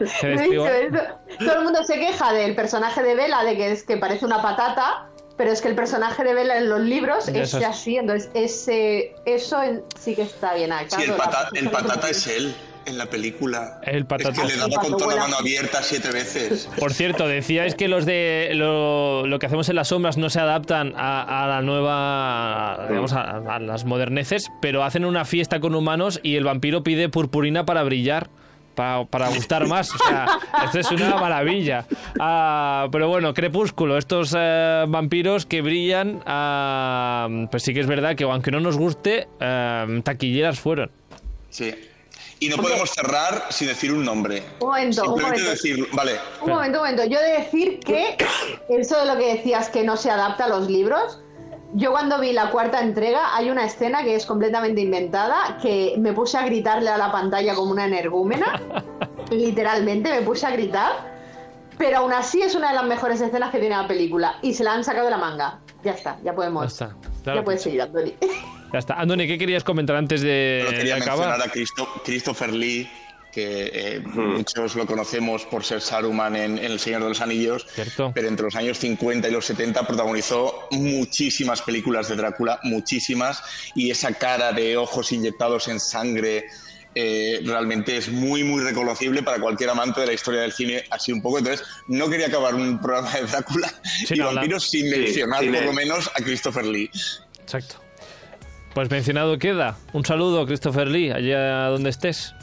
¿Eres He dicho Stewart? eso. Todo el mundo se queja del personaje de Bella, de que es que parece una patata, pero es que el personaje de Bella en los libros es sabes. así, entonces ese, eso en- sí que está bien actuado. Sí, el, pata- el patata es él en la película. El patata. Es que le daba con toda la mano abierta siete veces. Por cierto, decíais que los de lo, lo que hacemos en las sombras no se adaptan a, a la nueva, digamos, a, a las moderneces, pero hacen una fiesta con humanos y el vampiro pide purpurina para brillar. Para, para gustar más, o sea, esto es una maravilla. Ah, pero bueno, Crepúsculo, estos eh, vampiros que brillan, ah, pues sí que es verdad que aunque no nos guste, eh, taquilleras fueron. Sí. Y no podemos cerrar sin decir un nombre. Un momento, un momento. decir, vale, Un momento, un momento. Yo he de decir que eso de lo que decías que no se adapta a los libros. Yo cuando vi la cuarta entrega hay una escena que es completamente inventada, que me puse a gritarle a la pantalla como una energúmena. Literalmente me puse a gritar. Pero aún así es una de las mejores escenas que tiene la película. Y se la han sacado de la manga. Ya está, ya podemos. Ya está. ya puedes seguir, Anthony. Ya está. Andoni, ¿qué querías comentar antes de, de quería acabar? mencionar a Christo- Christopher Lee, que eh, muchos lo conocemos por ser Saruman en, en El Señor de los Anillos, Cierto. pero entre los años 50 y los 70 protagonizó muchísimas películas de Drácula, muchísimas, y esa cara de ojos inyectados en sangre eh, realmente es muy, muy reconocible para cualquier amante de la historia del cine, así un poco. Entonces, no quería acabar un programa de Drácula Sin y vampiros sin Sí, mencionar sin por lo menos a Christopher Lee. Exacto. Pues mencionado queda. Un saludo, Christopher Lee, allá donde estés.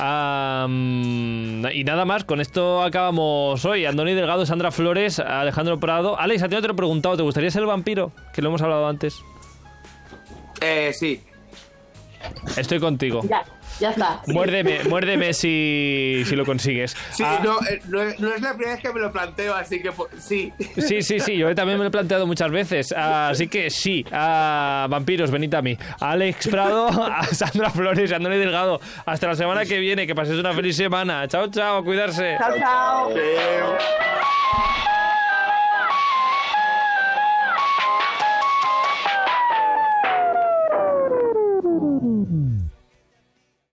Am, y nada más, con esto acabamos hoy. Andoni Delgado, Sandra Flores, Alejandro Prado. Alex, a ti no te lo he preguntado, ¿te gustaría ser el vampiro? Que lo hemos hablado antes. Eh, sí. Estoy contigo. Ya, ya está. Muérdeme, muérdeme si, si lo consigues. Sí, Ah, no, eh, no, es- no es la primera vez que me lo planteo, así que po- sí. Sí, sí, sí, yo también me lo he planteado muchas veces. Así que sí, a vampiros, venid a mí. A Alex Prado, a Sandra Flores y a Andoni Delgado. Hasta la semana que viene, que paséis una feliz semana. Chao, chao, cuidarse. Chao, chao. Eh,